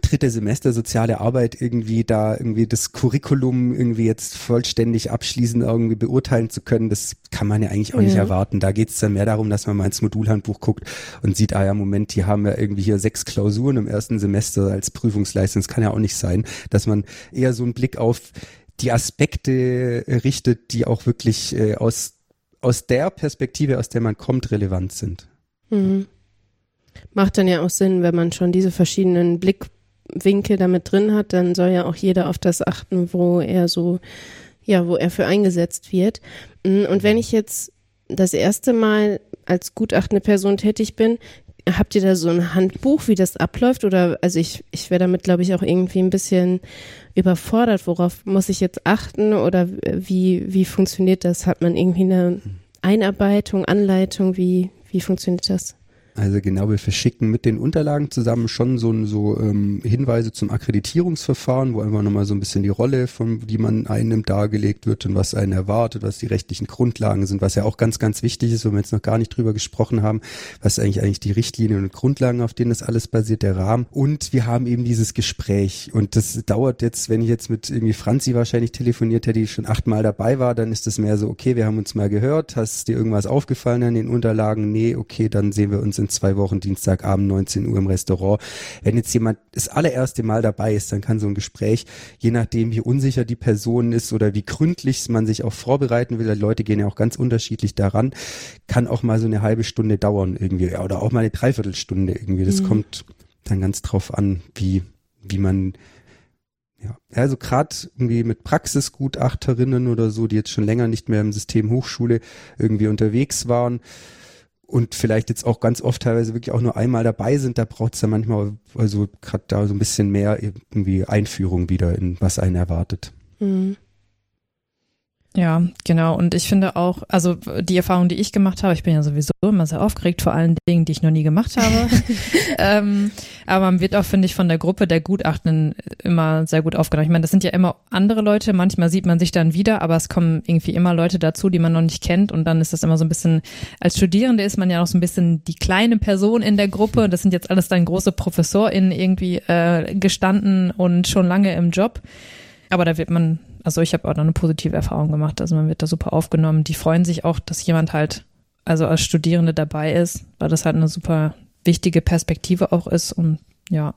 dritte Semester soziale Arbeit irgendwie da irgendwie das Curriculum irgendwie jetzt vollständig abschließend irgendwie beurteilen zu können, das kann man ja eigentlich auch ja. nicht erwarten. Da geht es dann mehr darum, dass man mal ins Modulhandbuch guckt und sieht, ah ja, Moment, die haben ja irgendwie hier sechs Klausuren im ersten Semester als Prüfungsleistung. Das kann ja auch nicht sein, dass man eher so einen Blick auf die Aspekte richtet, die auch wirklich äh, aus, aus der Perspektive, aus der man kommt, relevant sind. Mhm. Macht dann ja auch Sinn, wenn man schon diese verschiedenen Blickwinkel damit drin hat, dann soll ja auch jeder auf das achten, wo er so, ja, wo er für eingesetzt wird. Mhm, und wenn ich jetzt das erste Mal als gutachtende Person tätig bin, habt ihr da so ein Handbuch, wie das abläuft? Oder also ich, ich wäre damit, glaube ich, auch irgendwie ein bisschen überfordert. Worauf muss ich jetzt achten? Oder wie, wie funktioniert das? Hat man irgendwie eine Einarbeitung, Anleitung? Wie, wie funktioniert das? Also genau, wir verschicken mit den Unterlagen zusammen schon so, so ähm, Hinweise zum Akkreditierungsverfahren, wo einfach nochmal so ein bisschen die Rolle, von die man einnimmt, dargelegt wird und was einen erwartet, was die rechtlichen Grundlagen sind, was ja auch ganz, ganz wichtig ist, wo wir jetzt noch gar nicht drüber gesprochen haben, was eigentlich eigentlich die Richtlinien und Grundlagen, auf denen das alles basiert, der Rahmen. Und wir haben eben dieses Gespräch und das dauert jetzt, wenn ich jetzt mit irgendwie Franzi wahrscheinlich telefoniert hätte, die schon achtmal dabei war, dann ist das mehr so, okay, wir haben uns mal gehört, hast dir irgendwas aufgefallen an den Unterlagen? Nee, okay, dann sehen wir uns in zwei Wochen, Dienstagabend, 19 Uhr im Restaurant. Wenn jetzt jemand das allererste Mal dabei ist, dann kann so ein Gespräch, je nachdem, wie unsicher die Person ist oder wie gründlich man sich auch vorbereiten will, die Leute gehen ja auch ganz unterschiedlich daran, kann auch mal so eine halbe Stunde dauern irgendwie oder auch mal eine Dreiviertelstunde irgendwie. Das mhm. kommt dann ganz drauf an, wie, wie man ja, also gerade irgendwie mit Praxisgutachterinnen oder so, die jetzt schon länger nicht mehr im System Hochschule irgendwie unterwegs waren, und vielleicht jetzt auch ganz oft teilweise wirklich auch nur einmal dabei sind, da braucht es ja manchmal also gerade da so ein bisschen mehr irgendwie Einführung wieder in was einen erwartet. Mhm. Ja, genau. Und ich finde auch, also die Erfahrung, die ich gemacht habe, ich bin ja sowieso immer sehr aufgeregt vor allen Dingen, die ich noch nie gemacht habe. ähm, aber man wird auch, finde ich, von der Gruppe der Gutachtenden immer sehr gut aufgenommen. Ich meine, das sind ja immer andere Leute. Manchmal sieht man sich dann wieder, aber es kommen irgendwie immer Leute dazu, die man noch nicht kennt. Und dann ist das immer so ein bisschen, als Studierende ist man ja noch so ein bisschen die kleine Person in der Gruppe. Das sind jetzt alles dann große ProfessorInnen irgendwie äh, gestanden und schon lange im Job. Aber da wird man also ich habe auch noch eine positive Erfahrung gemacht. Also man wird da super aufgenommen. Die freuen sich auch, dass jemand halt, also als Studierende dabei ist, weil das halt eine super wichtige Perspektive auch ist und ja.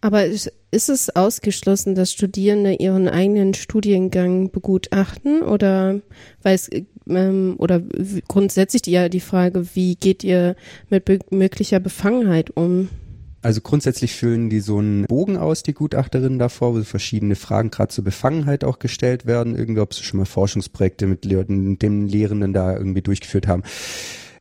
Aber ist es ausgeschlossen, dass Studierende ihren eigenen Studiengang begutachten oder weil es ähm, oder grundsätzlich ja die Frage, wie geht ihr mit möglicher Befangenheit um? Also grundsätzlich füllen die so einen Bogen aus, die Gutachterinnen davor, wo verschiedene Fragen gerade zur Befangenheit auch gestellt werden. Irgendwie, ob sie schon mal Forschungsprojekte mit dem Lehrenden da irgendwie durchgeführt haben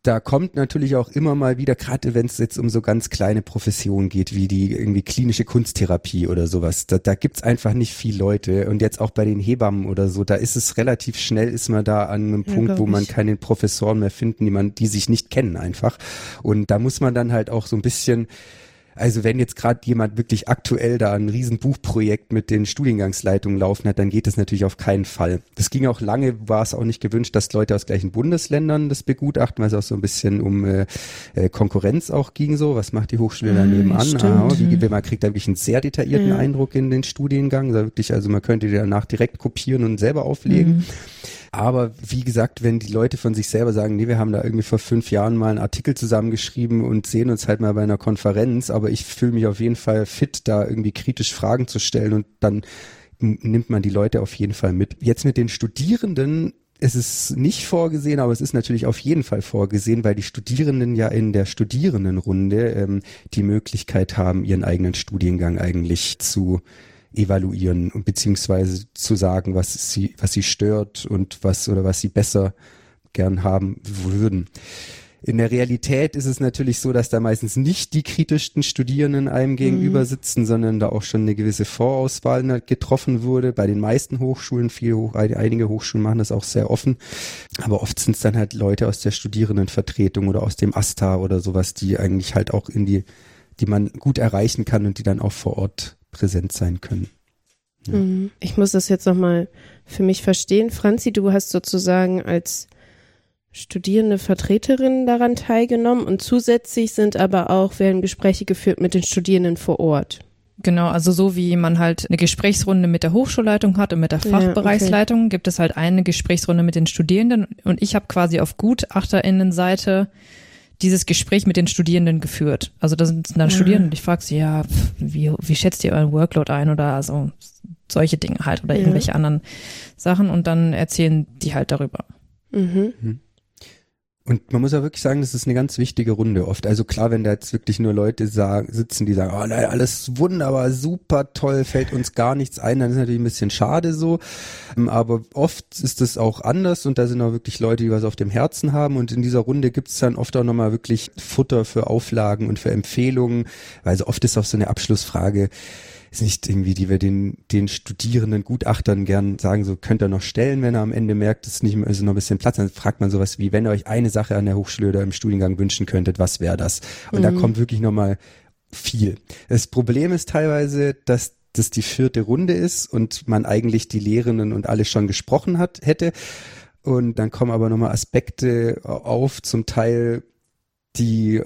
da kommt natürlich auch immer mal wieder, gerade wenn es jetzt um so ganz kleine Professionen geht, wie die irgendwie klinische Kunsttherapie oder sowas, da, da gibt's einfach nicht viel Leute. Und jetzt auch bei den Hebammen oder so, da ist es relativ schnell, ist man da an einem ja, Punkt, wo man keine Professoren mehr finden, die man, die sich nicht kennen einfach. Und da muss man dann halt auch so ein bisschen also wenn jetzt gerade jemand wirklich aktuell da ein Riesenbuchprojekt mit den Studiengangsleitungen laufen hat, dann geht das natürlich auf keinen Fall. Das ging auch lange, war es auch nicht gewünscht, dass Leute aus gleichen Bundesländern das begutachten, weil es auch so ein bisschen um äh, äh Konkurrenz auch ging so. Was macht die Hochschule da ah, nebenan? Ah, wie, man kriegt da wirklich einen sehr detaillierten ja. Eindruck in den Studiengang. Also wirklich, also man könnte die danach direkt kopieren und selber auflegen. Mhm. Aber wie gesagt, wenn die Leute von sich selber sagen, nee, wir haben da irgendwie vor fünf Jahren mal einen Artikel zusammengeschrieben und sehen uns halt mal bei einer Konferenz, aber ich fühle mich auf jeden Fall fit, da irgendwie kritisch Fragen zu stellen und dann nimmt man die Leute auf jeden Fall mit. Jetzt mit den Studierenden es ist nicht vorgesehen, aber es ist natürlich auf jeden Fall vorgesehen, weil die Studierenden ja in der Studierendenrunde ähm, die Möglichkeit haben, ihren eigenen Studiengang eigentlich zu evaluieren und beziehungsweise zu sagen, was sie, was sie stört und was oder was sie besser gern haben würden. In der Realität ist es natürlich so, dass da meistens nicht die kritischsten Studierenden einem gegenüber mhm. sitzen, sondern da auch schon eine gewisse Vorauswahl getroffen wurde. Bei den meisten Hochschulen, viele, einige Hochschulen machen das auch sehr offen. Aber oft sind es dann halt Leute aus der Studierendenvertretung oder aus dem AStA oder sowas, die eigentlich halt auch in die, die man gut erreichen kann und die dann auch vor Ort präsent sein können. Ja. Mhm. Ich muss das jetzt nochmal für mich verstehen. Franzi, du hast sozusagen als studierende Vertreterin daran teilgenommen und zusätzlich sind aber auch, werden Gespräche geführt mit den Studierenden vor Ort. Genau, also so wie man halt eine Gesprächsrunde mit der Hochschulleitung hat und mit der Fachbereichsleitung, ja, okay. gibt es halt eine Gesprächsrunde mit den Studierenden und ich habe quasi auf Gutachterinnenseite dieses Gespräch mit den Studierenden geführt. Also da sind dann ja. Studierende und ich frage sie, ja, wie, wie schätzt ihr euren Workload ein oder also solche Dinge halt oder ja. irgendwelche anderen Sachen und dann erzählen die halt darüber. Mhm. Und man muss ja wirklich sagen, das ist eine ganz wichtige Runde oft. Also klar, wenn da jetzt wirklich nur Leute sagen, sitzen, die sagen, oh nein, alles wunderbar, super toll, fällt uns gar nichts ein, dann ist natürlich ein bisschen schade so. Ähm, aber oft ist es auch anders und da sind auch wirklich Leute, die was auf dem Herzen haben. Und in dieser Runde gibt's dann oft auch nochmal wirklich Futter für Auflagen und für Empfehlungen. Weil so oft ist auch so eine Abschlussfrage, ist nicht irgendwie, die wir den, den Studierenden, Gutachtern gern sagen, so könnt ihr noch stellen, wenn er am Ende merkt, es ist nicht mehr, ist noch ein bisschen Platz, dann fragt man sowas wie, wenn ihr euch eine Sache an der Hochschule oder im Studiengang wünschen könntet, was wäre das? Und mhm. da kommt wirklich nochmal viel. Das Problem ist teilweise, dass das die vierte Runde ist und man eigentlich die Lehrenden und alle schon gesprochen hat, hätte. Und dann kommen aber nochmal Aspekte auf, zum Teil, die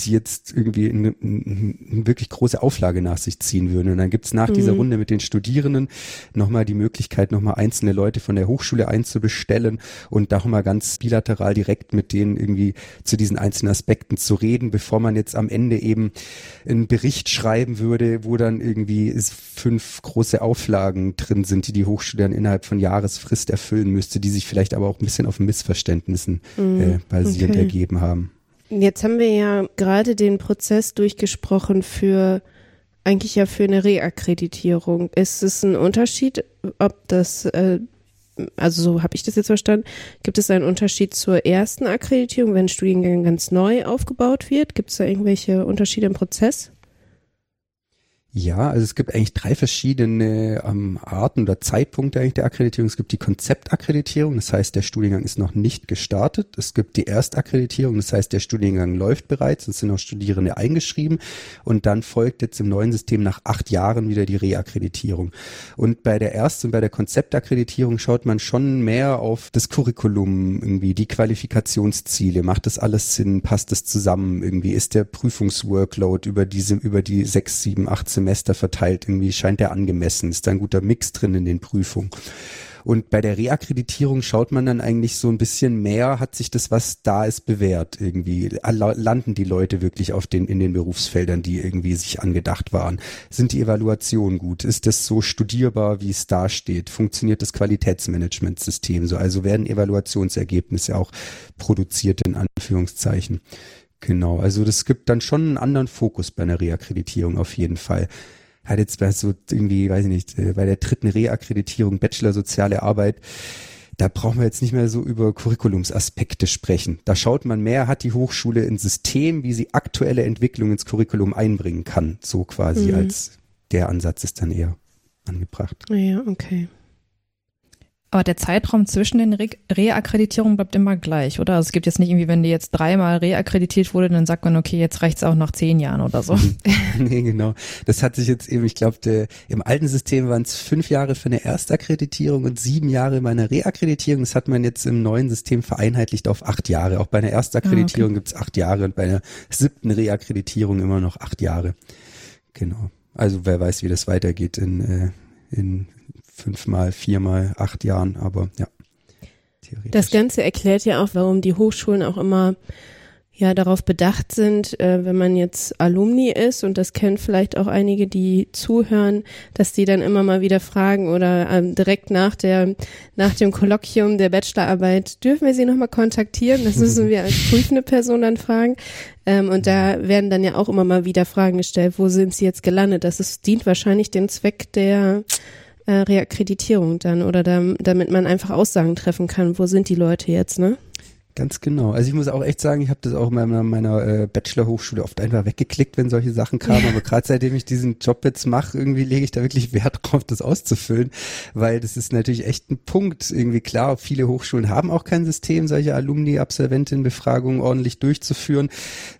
die jetzt irgendwie eine, eine wirklich große Auflage nach sich ziehen würden. Und dann gibt's nach mhm. dieser Runde mit den Studierenden nochmal die Möglichkeit, nochmal einzelne Leute von der Hochschule einzubestellen und da mal ganz bilateral direkt mit denen irgendwie zu diesen einzelnen Aspekten zu reden, bevor man jetzt am Ende eben einen Bericht schreiben würde, wo dann irgendwie fünf große Auflagen drin sind, die die Hochschule dann innerhalb von Jahresfrist erfüllen müsste, die sich vielleicht aber auch ein bisschen auf Missverständnissen mhm. äh, basierend okay. ergeben haben. Jetzt haben wir ja gerade den Prozess durchgesprochen für eigentlich ja für eine Reakkreditierung. Ist es ein Unterschied, ob das, äh, also so habe ich das jetzt verstanden, gibt es einen Unterschied zur ersten Akkreditierung, wenn ein Studiengang ganz neu aufgebaut wird? Gibt es da irgendwelche Unterschiede im Prozess? Ja, also es gibt eigentlich drei verschiedene ähm, Arten oder Zeitpunkte eigentlich der Akkreditierung. Es gibt die Konzeptakkreditierung, das heißt, der Studiengang ist noch nicht gestartet. Es gibt die Erstakkreditierung, das heißt, der Studiengang läuft bereits, es sind auch Studierende eingeschrieben. Und dann folgt jetzt im neuen System nach acht Jahren wieder die Reakkreditierung. Und bei der Erst- und bei der Konzeptakkreditierung schaut man schon mehr auf das Curriculum, irgendwie die Qualifikationsziele. Macht das alles Sinn? Passt das zusammen? Irgendwie ist der Prüfungsworkload über diese, über die sechs, sieben, acht Semester verteilt, irgendwie scheint der angemessen, ist da ein guter Mix drin in den Prüfungen. Und bei der Reakkreditierung schaut man dann eigentlich so ein bisschen mehr, hat sich das, was da ist, bewährt irgendwie? Landen die Leute wirklich auf den, in den Berufsfeldern, die irgendwie sich angedacht waren? Sind die Evaluationen gut? Ist das so studierbar, wie es da steht? Funktioniert das Qualitätsmanagementsystem so? Also werden Evaluationsergebnisse auch produziert in Anführungszeichen? Genau, also das gibt dann schon einen anderen Fokus bei einer Reakkreditierung auf jeden Fall. Hat jetzt bei so irgendwie, weiß ich nicht, äh, bei der dritten Reakkreditierung Bachelor Soziale Arbeit, da brauchen wir jetzt nicht mehr so über Curriculumsaspekte sprechen. Da schaut man mehr, hat die Hochschule ein System, wie sie aktuelle Entwicklung ins Curriculum einbringen kann. So quasi mhm. als der Ansatz ist dann eher angebracht. Ja, okay. Aber der Zeitraum zwischen den Re Reakkreditierungen bleibt immer gleich, oder? Also es gibt jetzt nicht irgendwie, wenn die jetzt dreimal reakkreditiert wurde, dann sagt man, okay, jetzt reicht's auch nach zehn Jahren oder so. nee, genau. Das hat sich jetzt eben, ich glaube, im alten System waren es fünf Jahre für eine Erstakkreditierung und sieben Jahre bei einer Reakkreditierung. Das hat man jetzt im neuen System vereinheitlicht auf acht Jahre. Auch bei einer Erstakkreditierung ah, okay. gibt's acht Jahre und bei einer siebten Reakkreditierung immer noch acht Jahre. Genau. Also wer weiß, wie das weitergeht in, äh, in fünfmal, viermal, acht Jahren, aber ja. Theoretisch. Das Ganze erklärt ja auch, warum die Hochschulen auch immer ja darauf bedacht sind, äh, wenn man jetzt Alumni ist und das kennen vielleicht auch einige, die zuhören, dass die dann immer mal wieder fragen oder ähm, direkt nach der nach dem Kolloquium der Bachelorarbeit dürfen wir sie noch mal kontaktieren. Das müssen wir als prüfende Person dann fragen. Ähm, und da werden dann ja auch immer mal wieder Fragen gestellt, wo sind sie jetzt gelandet? Das ist, dient wahrscheinlich dem Zweck der äh, Reakkreditierung dann oder da, damit man einfach Aussagen treffen kann, wo sind die Leute jetzt, ne? Ganz genau. Also ich muss auch echt sagen, ich habe das auch in meiner, meiner äh, Bachelor-Hochschule oft einfach weggeklickt, wenn solche Sachen kamen. Aber gerade seitdem ich diesen Job jetzt mache, irgendwie lege ich da wirklich Wert drauf, das auszufüllen, weil das ist natürlich echt ein Punkt. Irgendwie klar, viele Hochschulen haben auch kein System, solche Alumni-Absolventinnen-Befragungen ordentlich durchzuführen.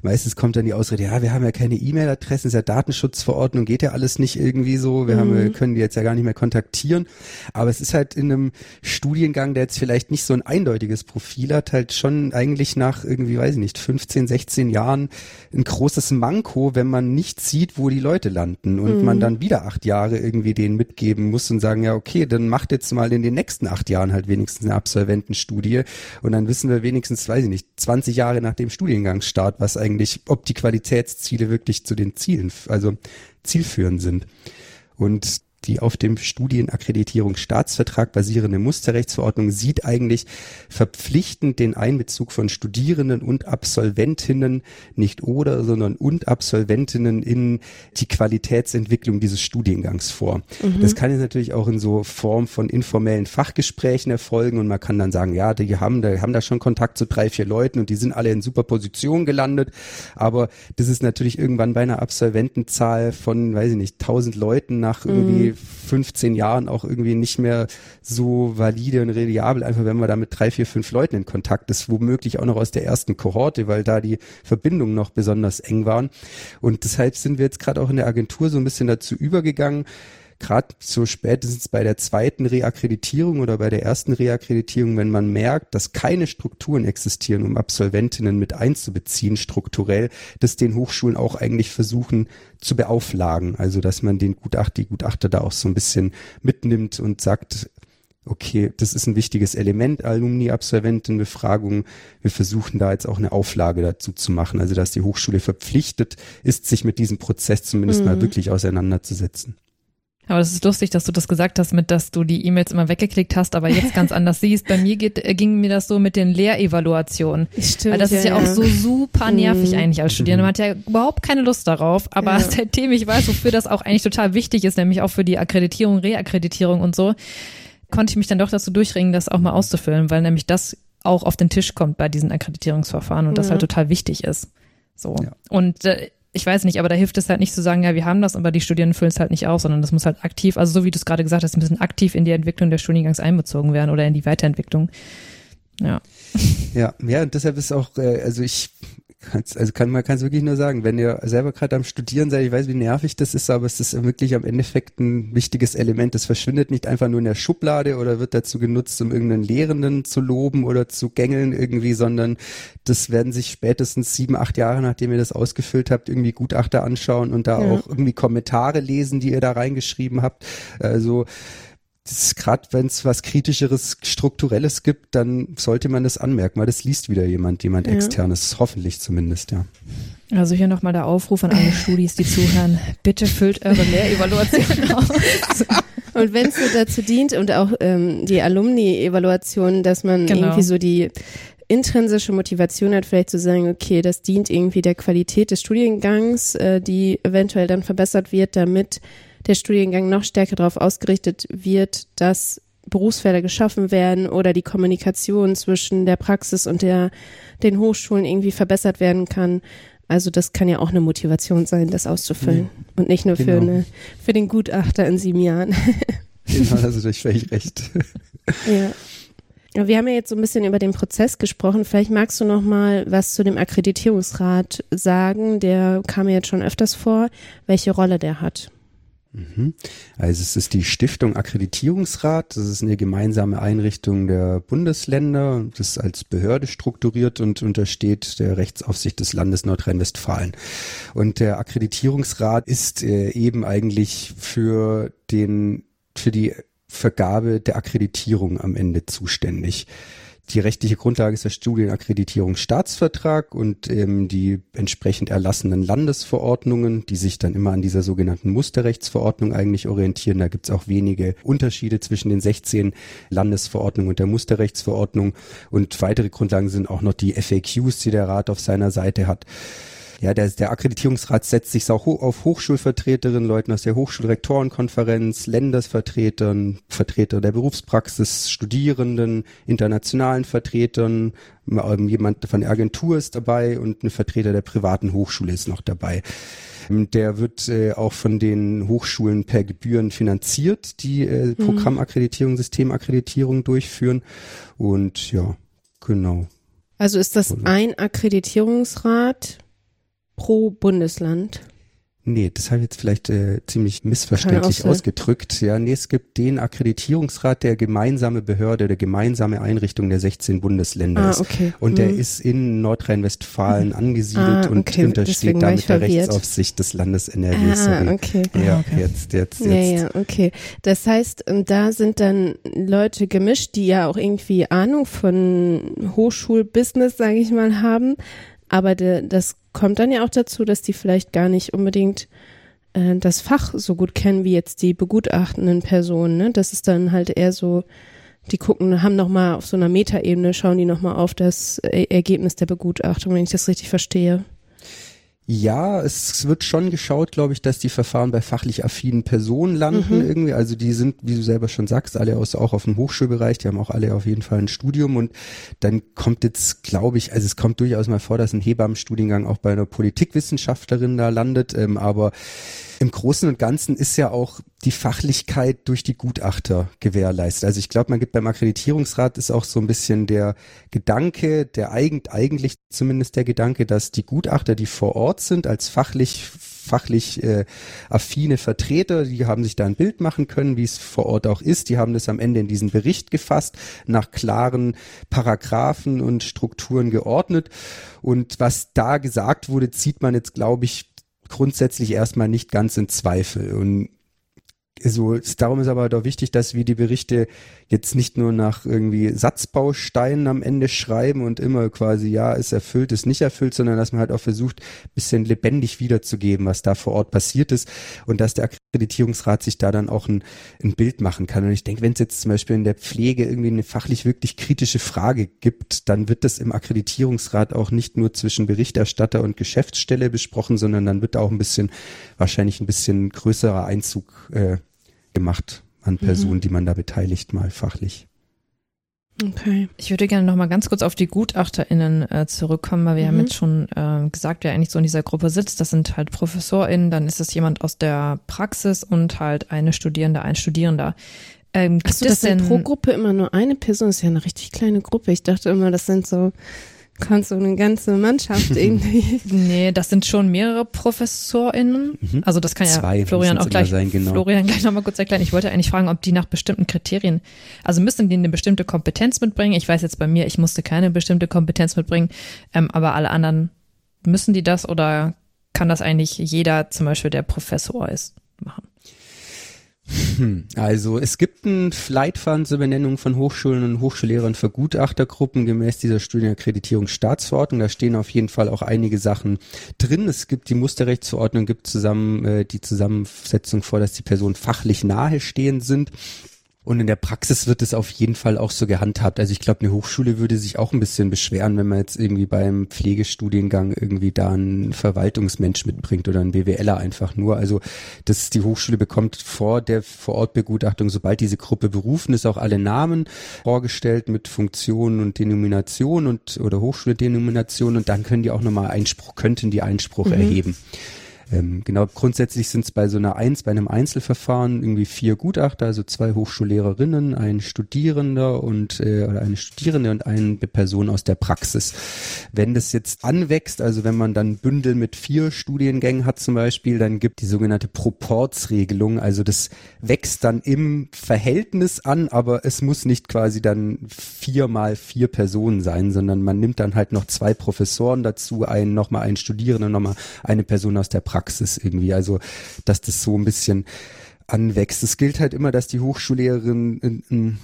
Meistens kommt dann die Ausrede, ja, wir haben ja keine E-Mail-Adressen, ist ja Datenschutzverordnung, geht ja alles nicht irgendwie so. Wir, mhm. haben, wir können die jetzt ja gar nicht mehr kontaktieren. Aber es ist halt in einem Studiengang, der jetzt vielleicht nicht so ein eindeutiges Profil hat, halt schon schon eigentlich nach irgendwie, weiß ich nicht, 15, 16 Jahren ein großes Manko, wenn man nicht sieht, wo die Leute landen und mhm. man dann wieder acht Jahre irgendwie denen mitgeben muss und sagen, ja, okay, dann macht jetzt mal in den nächsten acht Jahren halt wenigstens eine Absolventenstudie und dann wissen wir wenigstens, weiß ich nicht, 20 Jahre nach dem Studiengangsstart, was eigentlich, ob die Qualitätsziele wirklich zu den Zielen, also zielführend sind. Und die auf dem Studienakkreditierungsstaatsvertrag basierende Musterrechtsverordnung sieht eigentlich verpflichtend den Einbezug von Studierenden und Absolventinnen, nicht oder, sondern und Absolventinnen in die Qualitätsentwicklung dieses Studiengangs vor. Mhm. Das kann jetzt natürlich auch in so Form von informellen Fachgesprächen erfolgen und man kann dann sagen, ja, die haben da, haben da schon Kontakt zu drei, vier Leuten und die sind alle in super Position gelandet. Aber das ist natürlich irgendwann bei einer Absolventenzahl von, weiß ich nicht, tausend Leuten nach irgendwie mhm 15 Jahren auch irgendwie nicht mehr so valide und reliabel, einfach wenn man da mit drei, vier, fünf Leuten in Kontakt ist, womöglich auch noch aus der ersten Kohorte, weil da die Verbindungen noch besonders eng waren. Und deshalb sind wir jetzt gerade auch in der Agentur so ein bisschen dazu übergegangen, gerade so spätestens bei der zweiten Reakkreditierung oder bei der ersten Reakkreditierung, wenn man merkt, dass keine Strukturen existieren, um Absolventinnen mit einzubeziehen, strukturell, dass den Hochschulen auch eigentlich versuchen zu beauflagen. Also, dass man den Gutachter, die Gutachter da auch so ein bisschen mitnimmt und sagt, okay, das ist ein wichtiges Element, Alumni-Absolventenbefragung. Wir versuchen da jetzt auch eine Auflage dazu zu machen, also dass die Hochschule verpflichtet ist, sich mit diesem Prozess zumindest mhm. mal wirklich auseinanderzusetzen. Aber das ist lustig, dass du das gesagt hast, mit dass du die E-Mails immer weggeklickt hast, aber jetzt ganz anders siehst. Bei mir geht, äh, ging mir das so mit den Lehrevaluationen. Stimmt, Weil das ja, ist ja, ja, auch so super nervig mhm. eigentlich als Studierende. Man hat ja überhaupt keine Lust darauf. Aber ja. seitdem ich weiß, wofür das auch eigentlich total wichtig ist, nämlich auch für die Akkreditierung, Reakkreditierung und so, konnte ich mich dann doch dazu durchringen, das auch mal auszufüllen, weil nämlich das auch auf den Tisch kommt bei diesen Akkreditierungsverfahren und das halt total wichtig ist. So. Und äh, ich weiß nicht, aber da hilft es halt nicht zu sagen, ja, wir haben das, aber die Studierenden füllen es halt nicht aus, sondern das muss halt aktiv, also so wie du es gerade gesagt hast, ein bisschen aktiv in die Entwicklung des Studiengangs einbezogen werden oder in die Weiterentwicklung. Ja. Ja, ja, und deshalb ist auch, äh, also ich also kann man kann es wirklich nur sagen, wenn ihr selber gerade am Studieren seid, ich weiß, wie nervig das ist, aber es ist wirklich am Endeffekt ein wichtiges Element. Das verschwindet nicht einfach nur in der Schublade oder wird dazu genutzt, um irgendeinen Lehrenden zu loben oder zu gängeln irgendwie, sondern das werden sich spätestens sieben, acht Jahre, nachdem ihr das ausgefüllt habt, irgendwie Gutachter anschauen und da ja. auch irgendwie Kommentare lesen, die ihr da reingeschrieben habt. Also gerade wenn es was kritischeres, strukturelles gibt, dann sollte man das anmerken, weil das liest wieder jemand, jemand ja. externes, hoffentlich zumindest, ja. Also hier nochmal der Aufruf an alle Studis, die zuhören, bitte füllt eure Lehrevaluation aus. Und wenn es nur dazu dient und auch ähm, die Alumni-Evaluation, dass man genau. irgendwie so die intrinsische Motivation hat, vielleicht zu sagen, okay, das dient irgendwie der Qualität des Studiengangs, äh, die eventuell dann verbessert wird, damit der Studiengang noch stärker darauf ausgerichtet wird, dass Berufsfelder geschaffen werden oder die Kommunikation zwischen der Praxis und der, den Hochschulen irgendwie verbessert werden kann. Also das kann ja auch eine Motivation sein, das auszufüllen ja, und nicht nur genau. für, eine, für den Gutachter in sieben Jahren. genau, also durch völlig recht. ja. Wir haben ja jetzt so ein bisschen über den Prozess gesprochen. Vielleicht magst du noch mal was zu dem Akkreditierungsrat sagen. Der kam mir jetzt schon öfters vor, welche Rolle der hat. Mhm. Also es ist die Stiftung Akkreditierungsrat. Das ist eine gemeinsame Einrichtung der Bundesländer. Das ist als Behörde strukturiert und untersteht der Rechtsaufsicht des Landes Nordrhein-Westfalen. Und der Akkreditierungsrat ist äh, eben eigentlich für den, für die Vergabe der Akkreditierung am Ende zuständig. Die rechtliche Grundlage ist der Studienakkreditierungsstaatsvertrag und ähm, die entsprechend erlassenen Landesverordnungen, die sich dann immer an dieser sogenannten Musterrechtsverordnung eigentlich orientieren. Da gibt es auch wenige Unterschiede zwischen den 16 Landesverordnungen und der Musterrechtsverordnung. Und weitere Grundlagen sind auch noch die FAQs, die der Rat auf seiner Seite hat. Ja, der, der Akkreditierungsrat setzt sich auch auf Hochschulvertreterinnen, Leuten aus der Hochschulrektorenkonferenz, Ländersvertretern, Vertreter der Berufspraxis, Studierenden, internationalen Vertretern, ähm, jemand von der Agentur ist dabei und ein Vertreter der privaten Hochschule ist noch dabei. Ähm, der wird äh, auch von den Hochschulen per Gebühren finanziert, die äh, mhm. Programmakkreditierung, Systemakkreditierung durchführen. Und ja, genau. Also ist das ein Akkreditierungsrat pro Bundesland? Nee, das habe ich jetzt vielleicht äh, ziemlich missverständlich ausgedrückt. Ja, nee, es gibt den Akkreditierungsrat der gemeinsame Behörde, der gemeinsame Einrichtung der 16 Bundesländer ah, okay. Und mhm. der ist in Nordrhein-Westfalen angesiedelt ah, okay. und untersteht damit der Rechtsaufsicht des Landes NRW. Ah, okay. Ja, okay. jetzt, jetzt, jetzt. Ja, ja, okay. Das heißt, ähm, da sind dann Leute gemischt, die ja auch irgendwie Ahnung von Hochschulbusiness, sage ich mal, haben. Aber de, das kommt dann ja auch dazu, dass die vielleicht gar nicht unbedingt äh, das Fach so gut kennen wie jetzt die begutachtenden Personen. Ne? Das ist dann halt eher so, die gucken, haben nochmal auf so einer Metaebene, schauen die nochmal auf das Ergebnis der Begutachtung, wenn ich das richtig verstehe. Ja, es wird schon geschaut, glaube ich, dass die Verfahren bei fachlich affinen Personen landen mhm. irgendwie. Also die sind, wie du selber schon sagst, alle aus auch auf dem Hochschulbereich, die haben auch alle auf jeden Fall ein Studium und dann kommt jetzt, glaube ich, also es kommt durchaus mal vor, dass ein Hebammenstudiengang auch bei einer Politikwissenschaftlerin da landet, ähm, aber im Großen und Ganzen ist ja auch die Fachlichkeit durch die Gutachter gewährleistet. Also ich glaube, man gibt beim Akkreditierungsrat ist auch so ein bisschen der Gedanke, der eigen, eigentlich zumindest der Gedanke, dass die Gutachter, die vor Ort sind, als fachlich fachlich äh, affine Vertreter, die haben sich da ein Bild machen können, wie es vor Ort auch ist. Die haben das am Ende in diesen Bericht gefasst, nach klaren Paragraphen und Strukturen geordnet. Und was da gesagt wurde, zieht man jetzt, glaube ich, grundsätzlich erstmal nicht ganz in Zweifel. Und so, darum ist aber doch wichtig, dass wir die Berichte jetzt nicht nur nach irgendwie Satzbausteinen am Ende schreiben und immer quasi, ja, ist erfüllt, ist nicht erfüllt, sondern dass man halt auch versucht, bisschen lebendig wiederzugeben, was da vor Ort passiert ist und dass der Akkreditierungsrat sich da dann auch ein, ein Bild machen kann. Und ich denke, wenn es jetzt zum Beispiel in der Pflege irgendwie eine fachlich wirklich kritische Frage gibt, dann wird das im Akkreditierungsrat auch nicht nur zwischen Berichterstatter und Geschäftsstelle besprochen, sondern dann wird auch ein bisschen, wahrscheinlich ein bisschen größerer Einzug äh, gemacht an mhm. Personen, mhm. die man da beteiligt, mal fachlich. Okay. Ich würde gerne noch mal ganz kurz auf die GutachterInnen äh, zurückkommen, weil wir mhm. haben jetzt schon äh, gesagt, wer eigentlich so in dieser Gruppe sitzt. Das sind halt ProfessorInnen, dann ist es jemand aus der Praxis und halt eine Studierende, ein Studierender. Ähm, Achso, das sind pro Gruppe immer nur eine Person? Das ist ja eine richtig kleine Gruppe. Ich dachte immer, das sind so kannst du eine ganze Mannschaft irgendwie. nee, das sind schon mehrere ProfessorInnen. Mhm. Also das kann ja Zwei Florian auch gleich, sein, genau. Florian gleich nochmal kurz erklären. Ich wollte eigentlich fragen, ob die nach bestimmten Kriterien, also müssen die eine bestimmte Kompetenz mitbringen? Ich weiß jetzt bei mir, ich musste keine bestimmte Kompetenz mitbringen, ähm, aber alle anderen müssen die das oder kann das eigentlich jeder, zum Beispiel der Professor ist, machen? Hm, also es gibt einen Leitfaden zur Benennung von Hochschulen und Hochschullehrern für Gutachtergruppen gemäß dieser Studienakkreditierungsstaatsverordnung. Da stehen auf jeden Fall auch einige Sachen drin. Es gibt die Musterrechtsverordnung, gibt zusammen äh, die Zusammensetzung vor, dass die Personen fachlich nahestehend sind. Und in der Praxis wird es auf jeden Fall auch so gehandhabt. Also ich glaube, eine Hochschule würde sich auch ein bisschen beschweren, wenn man jetzt irgendwie beim Pflegestudiengang irgendwie da einen Verwaltungsmensch mitbringt oder einen BWLer einfach nur. Also das die Hochschule bekommt vor der Vorortbegutachtung, sobald diese Gruppe berufen ist, auch alle Namen vorgestellt mit Funktionen und Denomination und oder Hochschuledenomination und dann können die auch nochmal Einspruch, könnten die Einspruch mhm. erheben. Ähm, genau, grundsätzlich sind es bei so einer Eins, bei einem Einzelverfahren irgendwie vier Gutachter, also zwei Hochschullehrerinnen, ein Studierender und äh, oder eine Studierende und eine Person aus der Praxis. Wenn das jetzt anwächst, also wenn man dann Bündel mit vier Studiengängen hat zum Beispiel, dann gibt die sogenannte Proportsregelung, also das wächst dann im Verhältnis an, aber es muss nicht quasi dann vier mal vier Personen sein, sondern man nimmt dann halt noch zwei Professoren dazu, einen nochmal einen Studierenden, nochmal eine Person aus der Praxis Praxis irgendwie. Also, dass das so ein bisschen anwächst. Es gilt halt immer, dass die Hochschullehrerin in, in,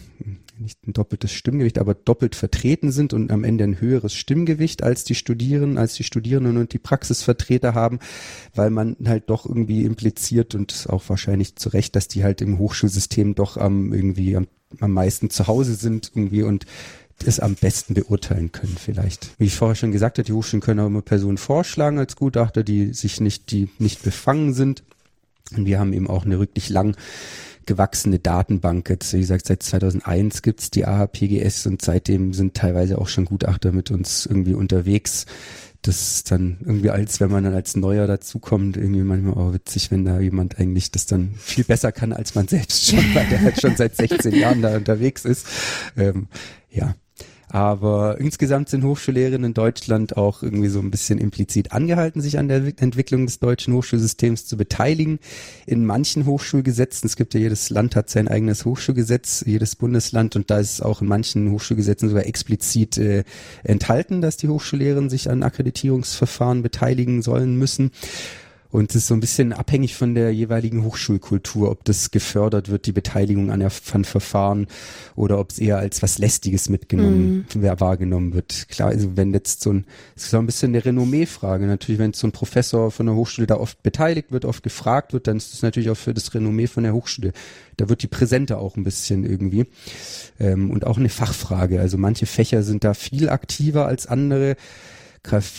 nicht ein doppeltes Stimmgewicht, aber doppelt vertreten sind und am Ende ein höheres Stimmgewicht als die Studierenden, als die Studierenden und die Praxisvertreter haben, weil man halt doch irgendwie impliziert und auch wahrscheinlich zu Recht, dass die halt im Hochschulsystem doch am irgendwie am, am meisten zu Hause sind irgendwie und es am besten beurteilen können vielleicht. Wie ich vorher schon gesagt habe, die Hochschulen können auch immer Personen vorschlagen als Gutachter, die sich nicht, die nicht befangen sind. Und wir haben eben auch eine wirklich lang gewachsene Datenbank. Jetzt, wie gesagt, seit 2001 gibt's die AHPGS und seitdem sind teilweise auch schon Gutachter mit uns irgendwie unterwegs. Das ist dann irgendwie als, wenn man dann als Neuer dazukommt, irgendwie manchmal auch witzig, wenn da jemand eigentlich das dann viel besser kann als man selbst schon, weil der halt schon seit 16 Jahren da unterwegs ist. Ähm, ja, aber insgesamt sind Hochschullehrerinnen in Deutschland auch irgendwie so ein bisschen implizit angehalten, sich an der Entwicklung des deutschen Hochschulsystems zu beteiligen. In manchen Hochschulgesetzen, es gibt ja jedes Land hat sein eigenes Hochschulgesetz, jedes Bundesland und da ist auch in manchen Hochschulgesetzen sogar explizit äh, enthalten, dass die Hochschullehrerinnen sich an Akkreditierungsverfahren beteiligen sollen müssen. Und es ist so ein bisschen abhängig von der jeweiligen Hochschulkultur, ob das gefördert wird, die Beteiligung an, der, an Verfahren oder ob es eher als was Lästiges mitgenommen, mhm. wahrgenommen wird. Klar, also wenn jetzt so ein, es ist so ein bisschen eine Renommee-Frage. Natürlich, wenn so ein Professor von der Hochschule da oft beteiligt wird, oft gefragt wird, dann ist das natürlich auch für das Renommee von der Hochschule. Da wird die präsenter auch ein bisschen irgendwie. Ähm, und auch eine Fachfrage. Also manche Fächer sind da viel aktiver als andere.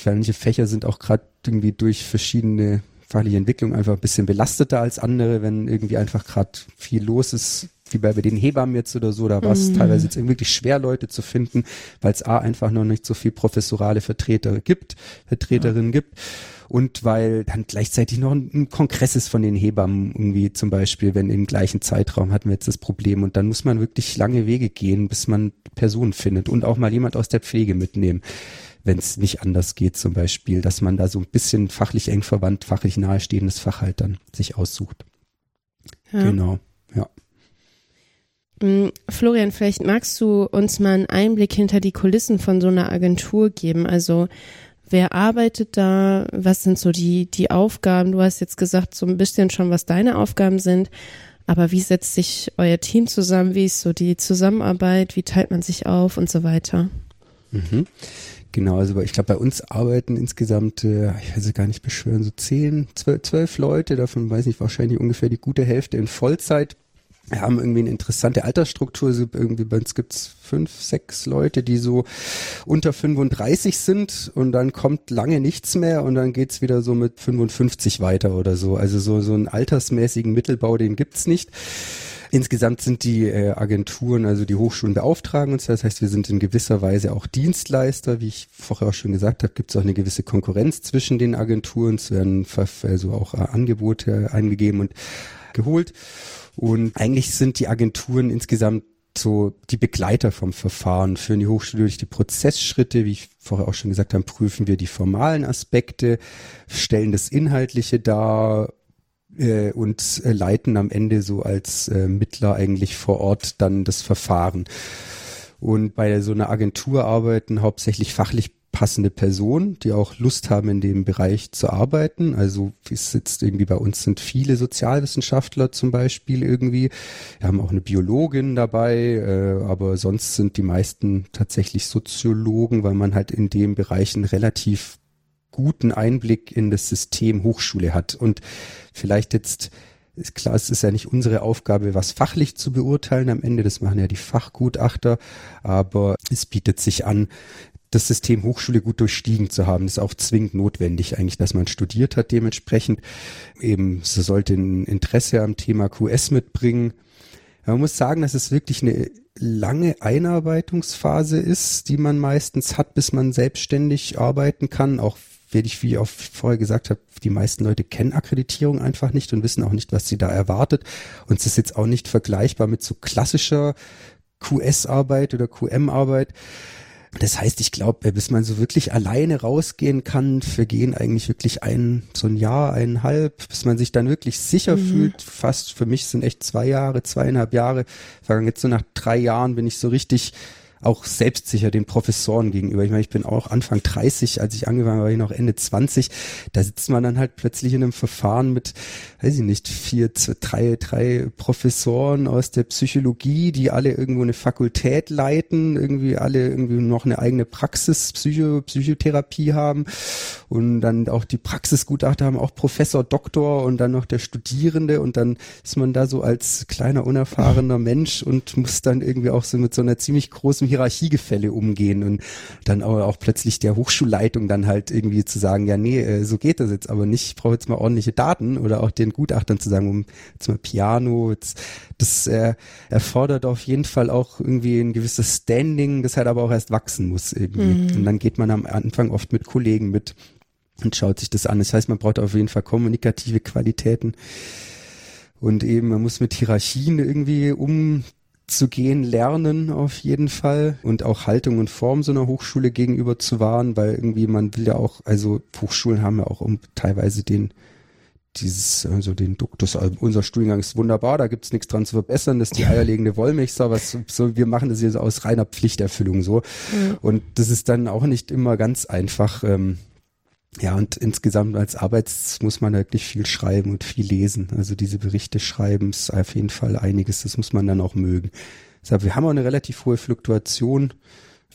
Manche Fächer sind auch gerade irgendwie durch verschiedene fachliche Entwicklung einfach ein bisschen belasteter als andere, wenn irgendwie einfach gerade viel los ist, wie bei, bei den Hebammen jetzt oder so, da war es mhm. teilweise jetzt wirklich schwer, Leute zu finden, weil es A einfach noch nicht so viel professorale Vertreter gibt, Vertreterinnen ja. gibt. Und weil dann gleichzeitig noch ein, ein Kongress ist von den Hebammen irgendwie zum Beispiel, wenn im gleichen Zeitraum hatten wir jetzt das Problem und dann muss man wirklich lange Wege gehen, bis man Personen findet und auch mal jemand aus der Pflege mitnehmen wenn es nicht anders geht zum Beispiel, dass man da so ein bisschen fachlich eng verwandt, fachlich nahestehendes Fach halt dann sich aussucht. Ja. Genau, ja. Mm, Florian, vielleicht magst du uns mal einen Einblick hinter die Kulissen von so einer Agentur geben. Also wer arbeitet da? Was sind so die, die Aufgaben? Du hast jetzt gesagt, so ein bisschen schon, was deine Aufgaben sind. Aber wie setzt sich euer Team zusammen? Wie ist so die Zusammenarbeit? Wie teilt man sich auf und so weiter? Mhm. Genau, also ich glaube, bei uns arbeiten insgesamt, äh, ich weiß es gar nicht beschwören, so zehn, zwölf, zwölf Leute, davon weiß ich wahrscheinlich ungefähr die gute Hälfte in Vollzeit. Wir haben irgendwie eine interessante Altersstruktur. Irgendwie bei uns gibt's fünf, sechs Leute, die so unter 35 sind und dann kommt lange nichts mehr und dann geht's wieder so mit 55 weiter oder so. Also so, so einen altersmäßigen Mittelbau, den gibt's nicht. Insgesamt sind die äh, Agenturen, also die Hochschulen beauftragen uns. Das heißt, wir sind in gewisser Weise auch Dienstleister. Wie ich vorher auch schon gesagt habe, gibt es auch eine gewisse Konkurrenz zwischen den Agenturen. Es werden also auch äh, Angebote eingegeben und geholt. Und eigentlich sind die Agenturen insgesamt so die Begleiter vom Verfahren, führen die Hochschule durch die Prozessschritte, wie ich vorher auch schon gesagt habe, prüfen wir die formalen Aspekte, stellen das Inhaltliche dar, äh, und äh, leiten am Ende so als äh, Mittler eigentlich vor Ort dann das Verfahren. Und bei so einer Agentur arbeiten hauptsächlich fachlich passende Personen, die auch Lust haben, in dem Bereich zu arbeiten. Also es sitzt irgendwie bei uns sind viele Sozialwissenschaftler zum Beispiel irgendwie. Wir haben auch eine Biologin dabei, äh, aber sonst sind die meisten tatsächlich Soziologen, weil man halt in dem Bereichen relativ guten Einblick in das System Hochschule hat. Und vielleicht jetzt ist klar, es ist ja nicht unsere Aufgabe, was fachlich zu beurteilen am Ende. Das machen ja die Fachgutachter. Aber es bietet sich an, das System Hochschule gut durchstiegen zu haben. Ist auch zwingend notwendig eigentlich, dass man studiert hat dementsprechend. Eben, so sollte ein Interesse am Thema QS mitbringen. Man muss sagen, dass es wirklich eine lange Einarbeitungsphase ist, die man meistens hat, bis man selbstständig arbeiten kann. Auch werde ich, wie ich auch vorher gesagt habe, die meisten Leute kennen Akkreditierung einfach nicht und wissen auch nicht, was sie da erwartet. Und es ist jetzt auch nicht vergleichbar mit so klassischer QS-Arbeit oder QM-Arbeit. Das heißt, ich glaube, bis man so wirklich alleine rausgehen kann, vergehen eigentlich wirklich ein, so ein Jahr, eineinhalb, bis man sich dann wirklich sicher mhm. fühlt. Fast für mich sind echt zwei Jahre, zweieinhalb Jahre. Vergangen jetzt so nach drei Jahren bin ich so richtig auch selbstsicher den Professoren gegenüber. Ich meine, ich bin auch Anfang 30, als ich angefangen war, war ich noch Ende 20. Da sitzt man dann halt plötzlich in einem Verfahren mit, weiß ich nicht, vier, drei, drei Professoren aus der Psychologie, die alle irgendwo eine Fakultät leiten, irgendwie alle irgendwie noch eine eigene Praxis, Psycho, Psychotherapie haben und dann auch die Praxisgutachter haben auch Professor, Doktor und dann noch der Studierende und dann ist man da so als kleiner, unerfahrener Mensch und muss dann irgendwie auch so mit so einer ziemlich großen Hierarchiegefälle umgehen und dann aber auch plötzlich der Hochschulleitung dann halt irgendwie zu sagen, ja nee, äh, so geht das jetzt aber nicht, ich brauche jetzt mal ordentliche Daten oder auch den Gutachtern zu sagen, um jetzt mal Piano, jetzt, das äh, erfordert auf jeden Fall auch irgendwie ein gewisses Standing, das halt aber auch erst wachsen muss irgendwie. Mhm. Und dann geht man am Anfang oft mit Kollegen mit und schaut sich das an. Das heißt, man braucht auf jeden Fall kommunikative Qualitäten. Und eben, man muss mit Hierarchien irgendwie um zu gehen lernen auf jeden Fall und auch Haltung und Form so einer Hochschule gegenüber zu wahren, weil irgendwie man will ja auch, also Hochschulen haben ja auch um, teilweise den dieses, also den Duktus, also unser Studiengang ist wunderbar, da gibt's nichts dran zu verbessern, das ist die eierlegende Wollmilchsau, was so, wir machen das hier so aus reiner Pflichterfüllung so. Mhm. Und das ist dann auch nicht immer ganz einfach, ähm, ja, und insgesamt als Arbeits muss man wirklich viel schreiben und viel lesen. Also diese Berichte schreiben ist auf jeden Fall einiges, das muss man dann auch mögen. Wir haben auch eine relativ hohe Fluktuation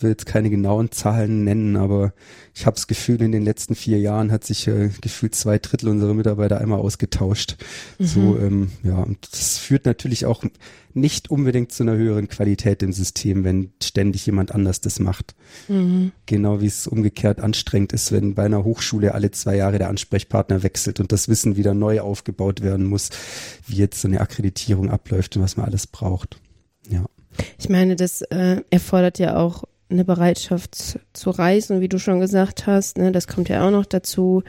will jetzt keine genauen Zahlen nennen, aber ich habe das Gefühl, in den letzten vier Jahren hat sich äh, gefühlt zwei Drittel unserer Mitarbeiter einmal ausgetauscht. Mhm. So, ähm, ja, und das führt natürlich auch nicht unbedingt zu einer höheren Qualität im System, wenn ständig jemand anders das macht. Mhm. Genau wie es umgekehrt anstrengend ist, wenn bei einer Hochschule alle zwei Jahre der Ansprechpartner wechselt und das Wissen wieder neu aufgebaut werden muss, wie jetzt so eine Akkreditierung abläuft und was man alles braucht. Ja. Ich meine, das äh, erfordert ja auch eine Bereitschaft zu reisen, wie du schon gesagt hast, ne, das kommt ja auch noch dazu.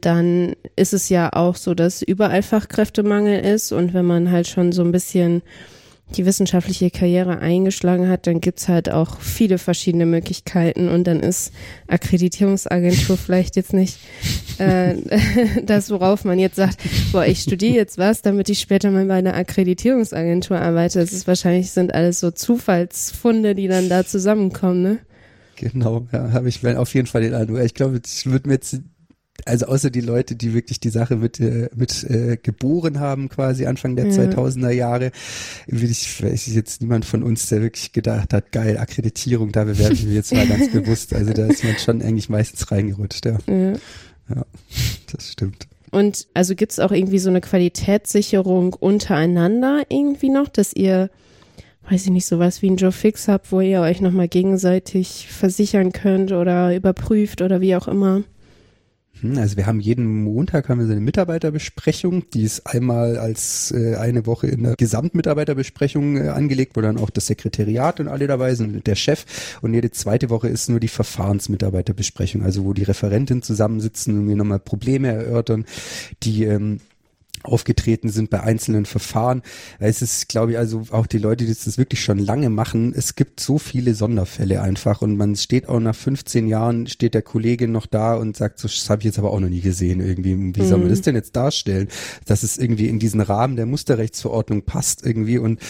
Dann ist es ja auch so, dass überall Fachkräftemangel ist und wenn man halt schon so ein bisschen die wissenschaftliche Karriere eingeschlagen hat, dann gibt's halt auch viele verschiedene Möglichkeiten und dann ist Akkreditierungsagentur vielleicht jetzt nicht äh, das, worauf man jetzt sagt, boah, ich studiere jetzt was, damit ich später mal bei einer Akkreditierungsagentur arbeite. Das ist wahrscheinlich sind alles so Zufallsfunde, die dann da zusammenkommen, ne? Genau, ja, habe ich auf jeden Fall den Eindruck. Ich glaube, ich würde mir jetzt also außer die Leute, die wirklich die Sache mit, äh, mit äh, geboren haben, quasi Anfang der ja. 2000er Jahre, will ich, weiß ich jetzt niemand von uns, der wirklich gedacht hat, geil, Akkreditierung, da bewerben wir jetzt mal ganz bewusst. Also da ist man schon eigentlich meistens reingerutscht, ja. Ja, ja das stimmt. Und also gibt's auch irgendwie so eine Qualitätssicherung untereinander irgendwie noch, dass ihr weiß ich nicht, sowas wie ein Joe Fix habt, wo ihr euch nochmal gegenseitig versichern könnt oder überprüft oder wie auch immer. Hm, also wir haben jeden Montag haben wir so eine Mitarbeiterbesprechung, die ist einmal als äh, eine Woche in der Gesamtmitarbeiterbesprechung äh, angelegt, wo dann auch das Sekretariat und alle dabei sind der Chef. Und jede zweite Woche ist nur die Verfahrensmitarbeiterbesprechung, also wo die Referenten zusammensitzen und mir nochmal Probleme erörtern, die ähm, aufgetreten sind bei einzelnen Verfahren. Es ist, glaube ich, also auch die Leute, die das wirklich schon lange machen, es gibt so viele Sonderfälle einfach und man steht auch nach 15 Jahren, steht der Kollege noch da und sagt, so, das habe ich jetzt aber auch noch nie gesehen irgendwie. Wie soll man mhm. das denn jetzt darstellen, dass es irgendwie in diesen Rahmen der Musterrechtsverordnung passt irgendwie und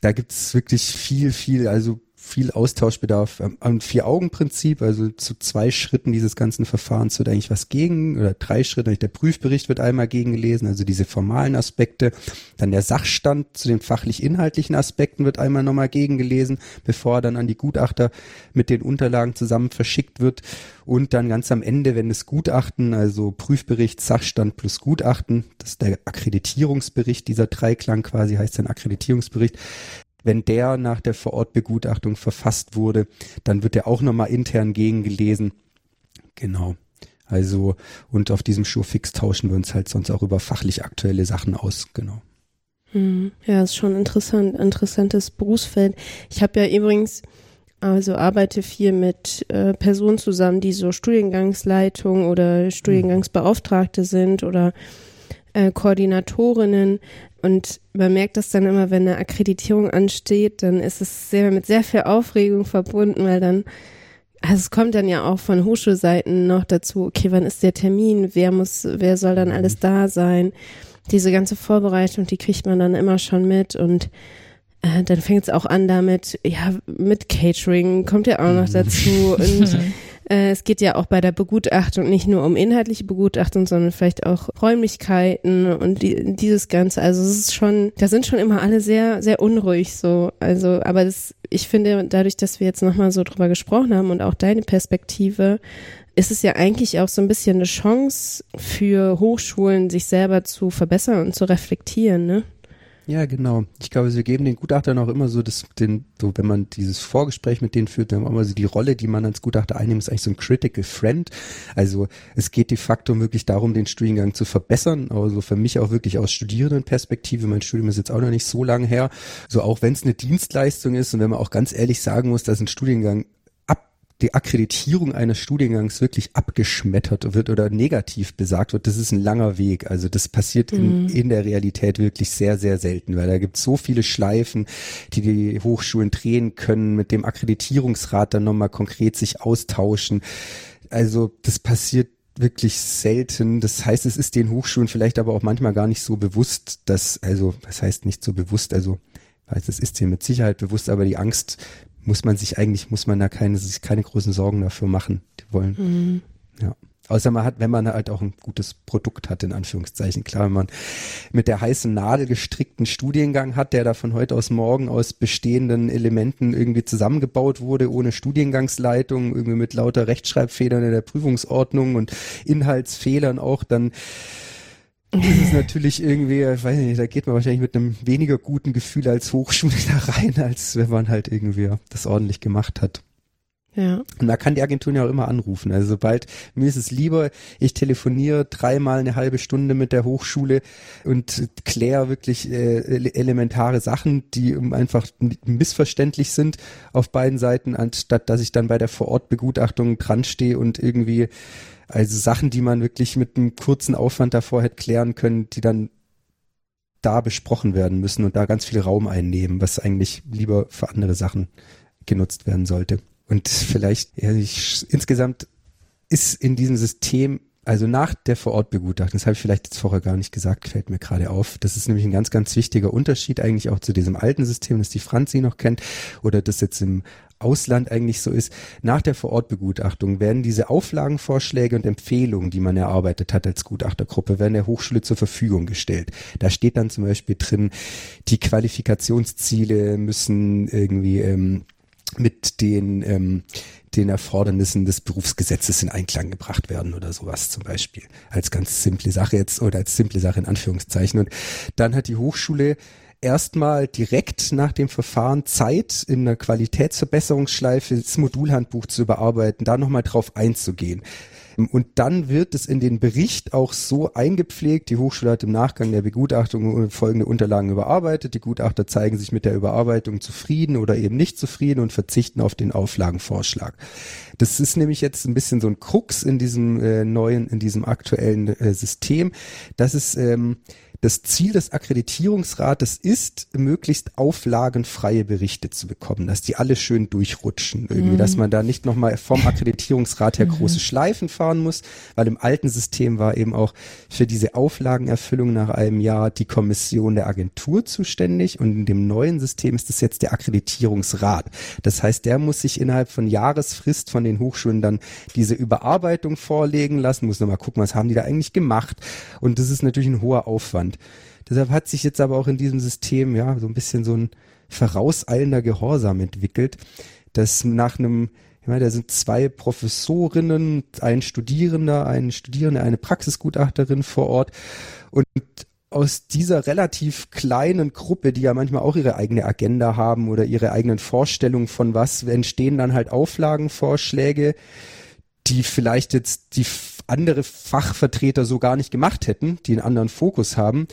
da gibt es wirklich viel, viel, also viel Austauschbedarf am Vier-Augen-Prinzip, also zu zwei Schritten dieses ganzen Verfahrens wird eigentlich was gegen, oder drei Schritte, der Prüfbericht wird einmal gegengelesen, also diese formalen Aspekte, dann der Sachstand zu den fachlich-inhaltlichen Aspekten wird einmal nochmal gegengelesen, bevor er dann an die Gutachter mit den Unterlagen zusammen verschickt wird. Und dann ganz am Ende, wenn das Gutachten, also Prüfbericht, Sachstand plus Gutachten, das ist der Akkreditierungsbericht, dieser Dreiklang quasi heißt dann Akkreditierungsbericht, wenn der nach der Vorortbegutachtung verfasst wurde, dann wird er auch nochmal intern gegengelesen. Genau. Also, und auf diesem Showfix tauschen wir uns halt sonst auch über fachlich aktuelle Sachen aus, genau. Hm, ja, ist schon interessant, interessantes Berufsfeld. Ich habe ja übrigens, also arbeite viel mit äh, Personen zusammen, die so Studiengangsleitung oder Studiengangsbeauftragte sind oder äh, Koordinatorinnen. Und man merkt das dann immer, wenn eine Akkreditierung ansteht, dann ist es sehr mit sehr viel Aufregung verbunden, weil dann, also es kommt dann ja auch von Hochschulseiten noch dazu, okay, wann ist der Termin, wer muss, wer soll dann alles mhm. da sein? Diese ganze Vorbereitung, die kriegt man dann immer schon mit und äh, dann fängt es auch an damit, ja, mit Catering kommt ja auch noch mhm. dazu und Äh, es geht ja auch bei der Begutachtung nicht nur um inhaltliche Begutachtung, sondern vielleicht auch Räumlichkeiten und die, dieses Ganze. Also es ist schon, da sind schon immer alle sehr, sehr unruhig so. Also, aber das, ich finde, dadurch, dass wir jetzt nochmal so drüber gesprochen haben und auch deine Perspektive, ist es ja eigentlich auch so ein bisschen eine Chance für Hochschulen, sich selber zu verbessern und zu reflektieren, ne? Ja, genau. Ich glaube, wir geben den Gutachtern auch immer so das, den, so wenn man dieses Vorgespräch mit denen führt, dann haben wir immer so die Rolle, die man als Gutachter einnimmt, ist eigentlich so ein Critical Friend. Also es geht de facto wirklich darum, den Studiengang zu verbessern. Also für mich auch wirklich aus Studierendenperspektive. Mein Studium ist jetzt auch noch nicht so lange her. So auch wenn es eine Dienstleistung ist und wenn man auch ganz ehrlich sagen muss, dass ein Studiengang die Akkreditierung eines Studiengangs wirklich abgeschmettert wird oder negativ besagt wird, das ist ein langer Weg. Also das passiert in, mhm. in der Realität wirklich sehr, sehr selten, weil da gibt es so viele Schleifen, die die Hochschulen drehen können, mit dem Akkreditierungsrat dann nochmal konkret sich austauschen. Also das passiert wirklich selten. Das heißt, es ist den Hochschulen vielleicht aber auch manchmal gar nicht so bewusst, dass, also, was heißt nicht so bewusst, also, weiß, es ist dir mit Sicherheit bewusst, aber die Angst muss man sich eigentlich, muss man da keine, sich keine großen Sorgen dafür machen. Die wollen, mhm. ja. Außer man hat, wenn man halt auch ein gutes Produkt hat, in Anführungszeichen. Klar, wenn man mit der heißen Nadel gestrickten Studiengang hat, der da von heute aus morgen aus bestehenden Elementen irgendwie zusammengebaut wurde, ohne Studiengangsleitung, irgendwie mit lauter Rechtschreibfedern in der Prüfungsordnung und Inhaltsfehlern auch, dann das ist natürlich irgendwie, ich weiß nicht, da geht man wahrscheinlich mit einem weniger guten Gefühl als Hochschule da rein, als wenn man halt irgendwie das ordentlich gemacht hat. Ja. Und man kann die Agenturen ja auch immer anrufen. Also sobald, mir ist es lieber, ich telefoniere dreimal eine halbe Stunde mit der Hochschule und kläre wirklich äh, elementare Sachen, die einfach missverständlich sind auf beiden Seiten, anstatt dass ich dann bei der Vorortbegutachtung dran stehe und irgendwie also Sachen, die man wirklich mit einem kurzen Aufwand davor hätte klären können, die dann da besprochen werden müssen und da ganz viel Raum einnehmen, was eigentlich lieber für andere Sachen genutzt werden sollte. Und vielleicht, ja, ich, insgesamt ist in diesem System, also nach der Vorortbegutachtung, das habe ich vielleicht jetzt vorher gar nicht gesagt, fällt mir gerade auf. Das ist nämlich ein ganz, ganz wichtiger Unterschied eigentlich auch zu diesem alten System, das die Franzi noch kennt, oder das jetzt im Ausland eigentlich so ist. Nach der Vorortbegutachtung werden diese Auflagenvorschläge und Empfehlungen, die man erarbeitet hat als Gutachtergruppe, werden der Hochschule zur Verfügung gestellt. Da steht dann zum Beispiel drin, die Qualifikationsziele müssen irgendwie ähm, mit den, ähm, den Erfordernissen des Berufsgesetzes in Einklang gebracht werden oder sowas zum Beispiel. Als ganz simple Sache jetzt oder als simple Sache in Anführungszeichen. Und dann hat die Hochschule erstmal direkt nach dem Verfahren Zeit in einer Qualitätsverbesserungsschleife das Modulhandbuch zu überarbeiten, da nochmal drauf einzugehen. Und dann wird es in den Bericht auch so eingepflegt. Die Hochschule hat im Nachgang der Begutachtung folgende Unterlagen überarbeitet. Die Gutachter zeigen sich mit der Überarbeitung zufrieden oder eben nicht zufrieden und verzichten auf den Auflagenvorschlag. Das ist nämlich jetzt ein bisschen so ein Krux in diesem äh, neuen, in diesem aktuellen äh, System. Das ist ähm, das Ziel des Akkreditierungsrates ist, möglichst auflagenfreie Berichte zu bekommen, dass die alle schön durchrutschen irgendwie, mhm. dass man da nicht nochmal vom Akkreditierungsrat her mhm. große Schleifen fahren muss, weil im alten System war eben auch für diese Auflagenerfüllung nach einem Jahr die Kommission der Agentur zuständig und in dem neuen System ist es jetzt der Akkreditierungsrat. Das heißt, der muss sich innerhalb von Jahresfrist von den Hochschulen dann diese Überarbeitung vorlegen lassen, muss nochmal gucken, was haben die da eigentlich gemacht und das ist natürlich ein hoher Aufwand. Aufwand. Deshalb hat sich jetzt aber auch in diesem System ja so ein bisschen so ein vorauseilender Gehorsam entwickelt, dass nach einem ich meine, da sind zwei Professorinnen, ein Studierender, ein Studierende, eine Praxisgutachterin vor Ort und aus dieser relativ kleinen Gruppe, die ja manchmal auch ihre eigene Agenda haben oder ihre eigenen Vorstellungen von was, entstehen dann halt Auflagenvorschläge, die vielleicht jetzt die andere Fachvertreter so gar nicht gemacht hätten, die einen anderen Fokus haben,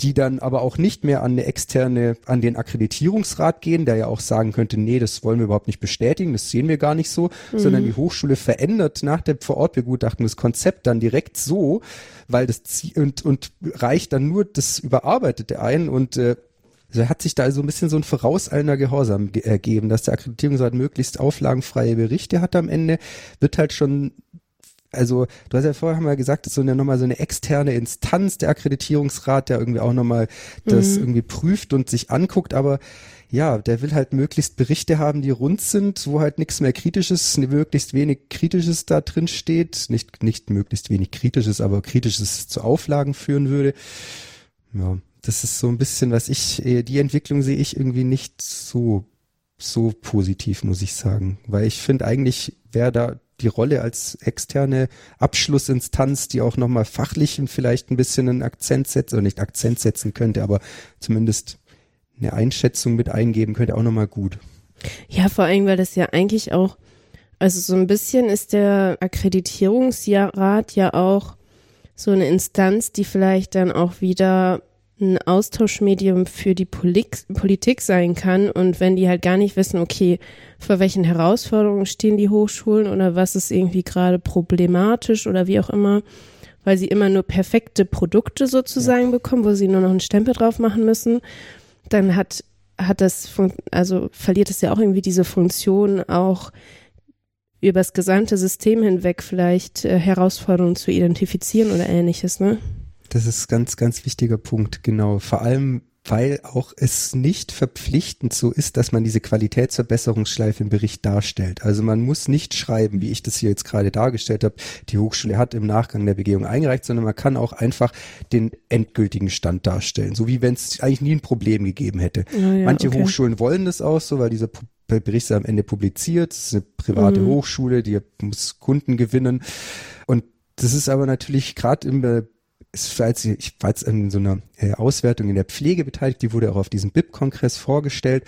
die dann aber auch nicht mehr an eine externe, an den Akkreditierungsrat gehen, der ja auch sagen könnte, nee, das wollen wir überhaupt nicht bestätigen, das sehen wir gar nicht so, mhm. sondern die Hochschule verändert nach der Vorortbegutachtung das Konzept dann direkt so, weil das und, und reicht dann nur das Überarbeitete ein und äh, also hat sich da so ein bisschen so ein vorauseilender Gehorsam ergeben, dass der Akkreditierungsrat möglichst auflagenfreie Berichte hat am Ende, wird halt schon also du hast ja vorher wir gesagt, das ist so eine nochmal so eine externe Instanz, der Akkreditierungsrat, der irgendwie auch nochmal das mhm. irgendwie prüft und sich anguckt, aber ja, der will halt möglichst Berichte haben, die rund sind, wo halt nichts mehr Kritisches, möglichst wenig Kritisches da drin steht. Nicht, nicht möglichst wenig Kritisches, aber Kritisches zu Auflagen führen würde. Ja, das ist so ein bisschen, was ich, äh, die Entwicklung sehe ich irgendwie nicht so, so positiv, muss ich sagen. Weil ich finde eigentlich wäre da die Rolle als externe Abschlussinstanz, die auch nochmal fachlich vielleicht ein bisschen einen Akzent setzt, oder nicht Akzent setzen könnte, aber zumindest eine Einschätzung mit eingeben könnte, auch nochmal gut. Ja, vor allem, weil das ja eigentlich auch, also so ein bisschen ist der Akkreditierungsrat ja auch so eine Instanz, die vielleicht dann auch wieder ein Austauschmedium für die Polik Politik sein kann und wenn die halt gar nicht wissen, okay, vor welchen Herausforderungen stehen die Hochschulen oder was ist irgendwie gerade problematisch oder wie auch immer, weil sie immer nur perfekte Produkte sozusagen ja. bekommen, wo sie nur noch einen Stempel drauf machen müssen, dann hat hat das also verliert es ja auch irgendwie diese Funktion auch übers gesamte System hinweg vielleicht äh, Herausforderungen zu identifizieren oder ähnliches, ne? Das ist ganz, ganz wichtiger Punkt, genau. Vor allem, weil auch es nicht verpflichtend so ist, dass man diese Qualitätsverbesserungsschleife im Bericht darstellt. Also man muss nicht schreiben, wie ich das hier jetzt gerade dargestellt habe, die Hochschule hat im Nachgang der Begehung eingereicht, sondern man kann auch einfach den endgültigen Stand darstellen, so wie wenn es eigentlich nie ein Problem gegeben hätte. Oh ja, Manche okay. Hochschulen wollen das auch so, weil dieser Bericht ist am Ende publiziert, es ist eine private mhm. Hochschule, die muss Kunden gewinnen und das ist aber natürlich gerade im es war ich war jetzt in so einer äh, Auswertung in der Pflege beteiligt, die wurde auch auf diesem BIP-Kongress vorgestellt,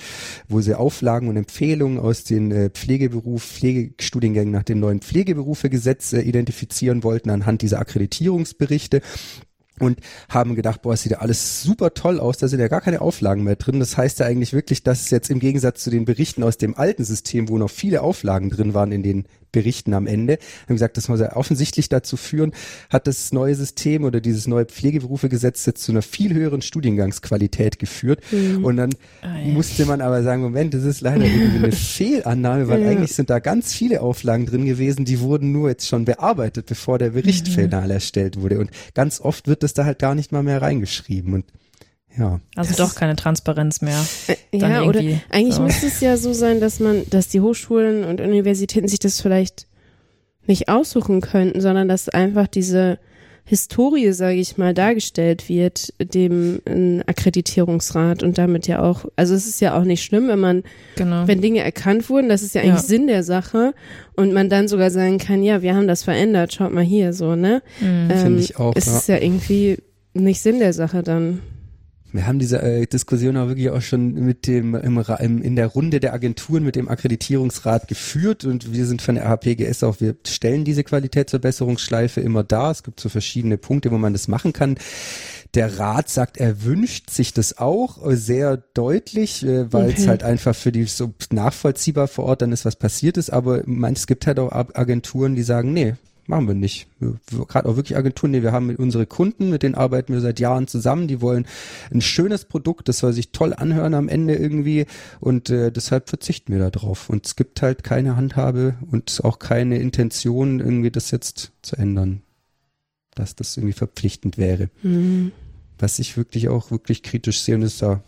wo sie Auflagen und Empfehlungen aus den äh, Pflegeberuf, Pflegestudiengängen nach dem neuen Pflegeberufegesetz äh, identifizieren wollten anhand dieser Akkreditierungsberichte und haben gedacht, boah, es sieht ja alles super toll aus, da sind ja gar keine Auflagen mehr drin. Das heißt ja eigentlich wirklich, dass es jetzt im Gegensatz zu den Berichten aus dem alten System, wo noch viele Auflagen drin waren in den berichten am Ende. Haben gesagt, das muss ja offensichtlich dazu führen, hat das neue System oder dieses neue Pflegeberufegesetz jetzt zu einer viel höheren Studiengangsqualität geführt. Mhm. Und dann oh, ja. musste man aber sagen, Moment, das ist leider irgendwie eine Fehlannahme, weil ja. eigentlich sind da ganz viele Auflagen drin gewesen, die wurden nur jetzt schon bearbeitet, bevor der Bericht mhm. final erstellt wurde. Und ganz oft wird das da halt gar nicht mal mehr reingeschrieben. Und ja. Also doch keine Transparenz mehr. Äh, ja, oder eigentlich so. müsste es ja so sein, dass man, dass die Hochschulen und Universitäten sich das vielleicht nicht aussuchen könnten, sondern dass einfach diese Historie, sage ich mal, dargestellt wird, dem Akkreditierungsrat und damit ja auch, also es ist ja auch nicht schlimm, wenn man, genau. wenn Dinge erkannt wurden, das ist ja eigentlich ja. Sinn der Sache und man dann sogar sagen kann, ja, wir haben das verändert, schaut mal hier so, ne? Mhm. Ähm, Finde ich auch. Es ja. ist ja irgendwie nicht Sinn der Sache dann. Wir haben diese äh, Diskussion auch wirklich auch schon mit dem im, im, in der Runde der Agenturen mit dem Akkreditierungsrat geführt und wir sind von der AHPGS auch, wir stellen diese Qualitätsverbesserungsschleife immer dar. Es gibt so verschiedene Punkte, wo man das machen kann. Der Rat sagt, er wünscht sich das auch äh, sehr deutlich, äh, weil es halt einfach für die so nachvollziehbar vor Ort dann ist, was passiert ist. Aber es gibt halt auch Agenturen, die sagen, nee, machen wir nicht. Gerade auch wirklich Agenturen, nee, wir haben mit unsere Kunden, mit denen arbeiten wir seit Jahren zusammen, die wollen ein schönes Produkt, das soll sich toll anhören am Ende irgendwie und äh, deshalb verzichten wir da drauf. Und es gibt halt keine Handhabe und auch keine Intention, irgendwie das jetzt zu ändern, dass das irgendwie verpflichtend wäre. Mhm. Was ich wirklich auch wirklich kritisch sehe und ist da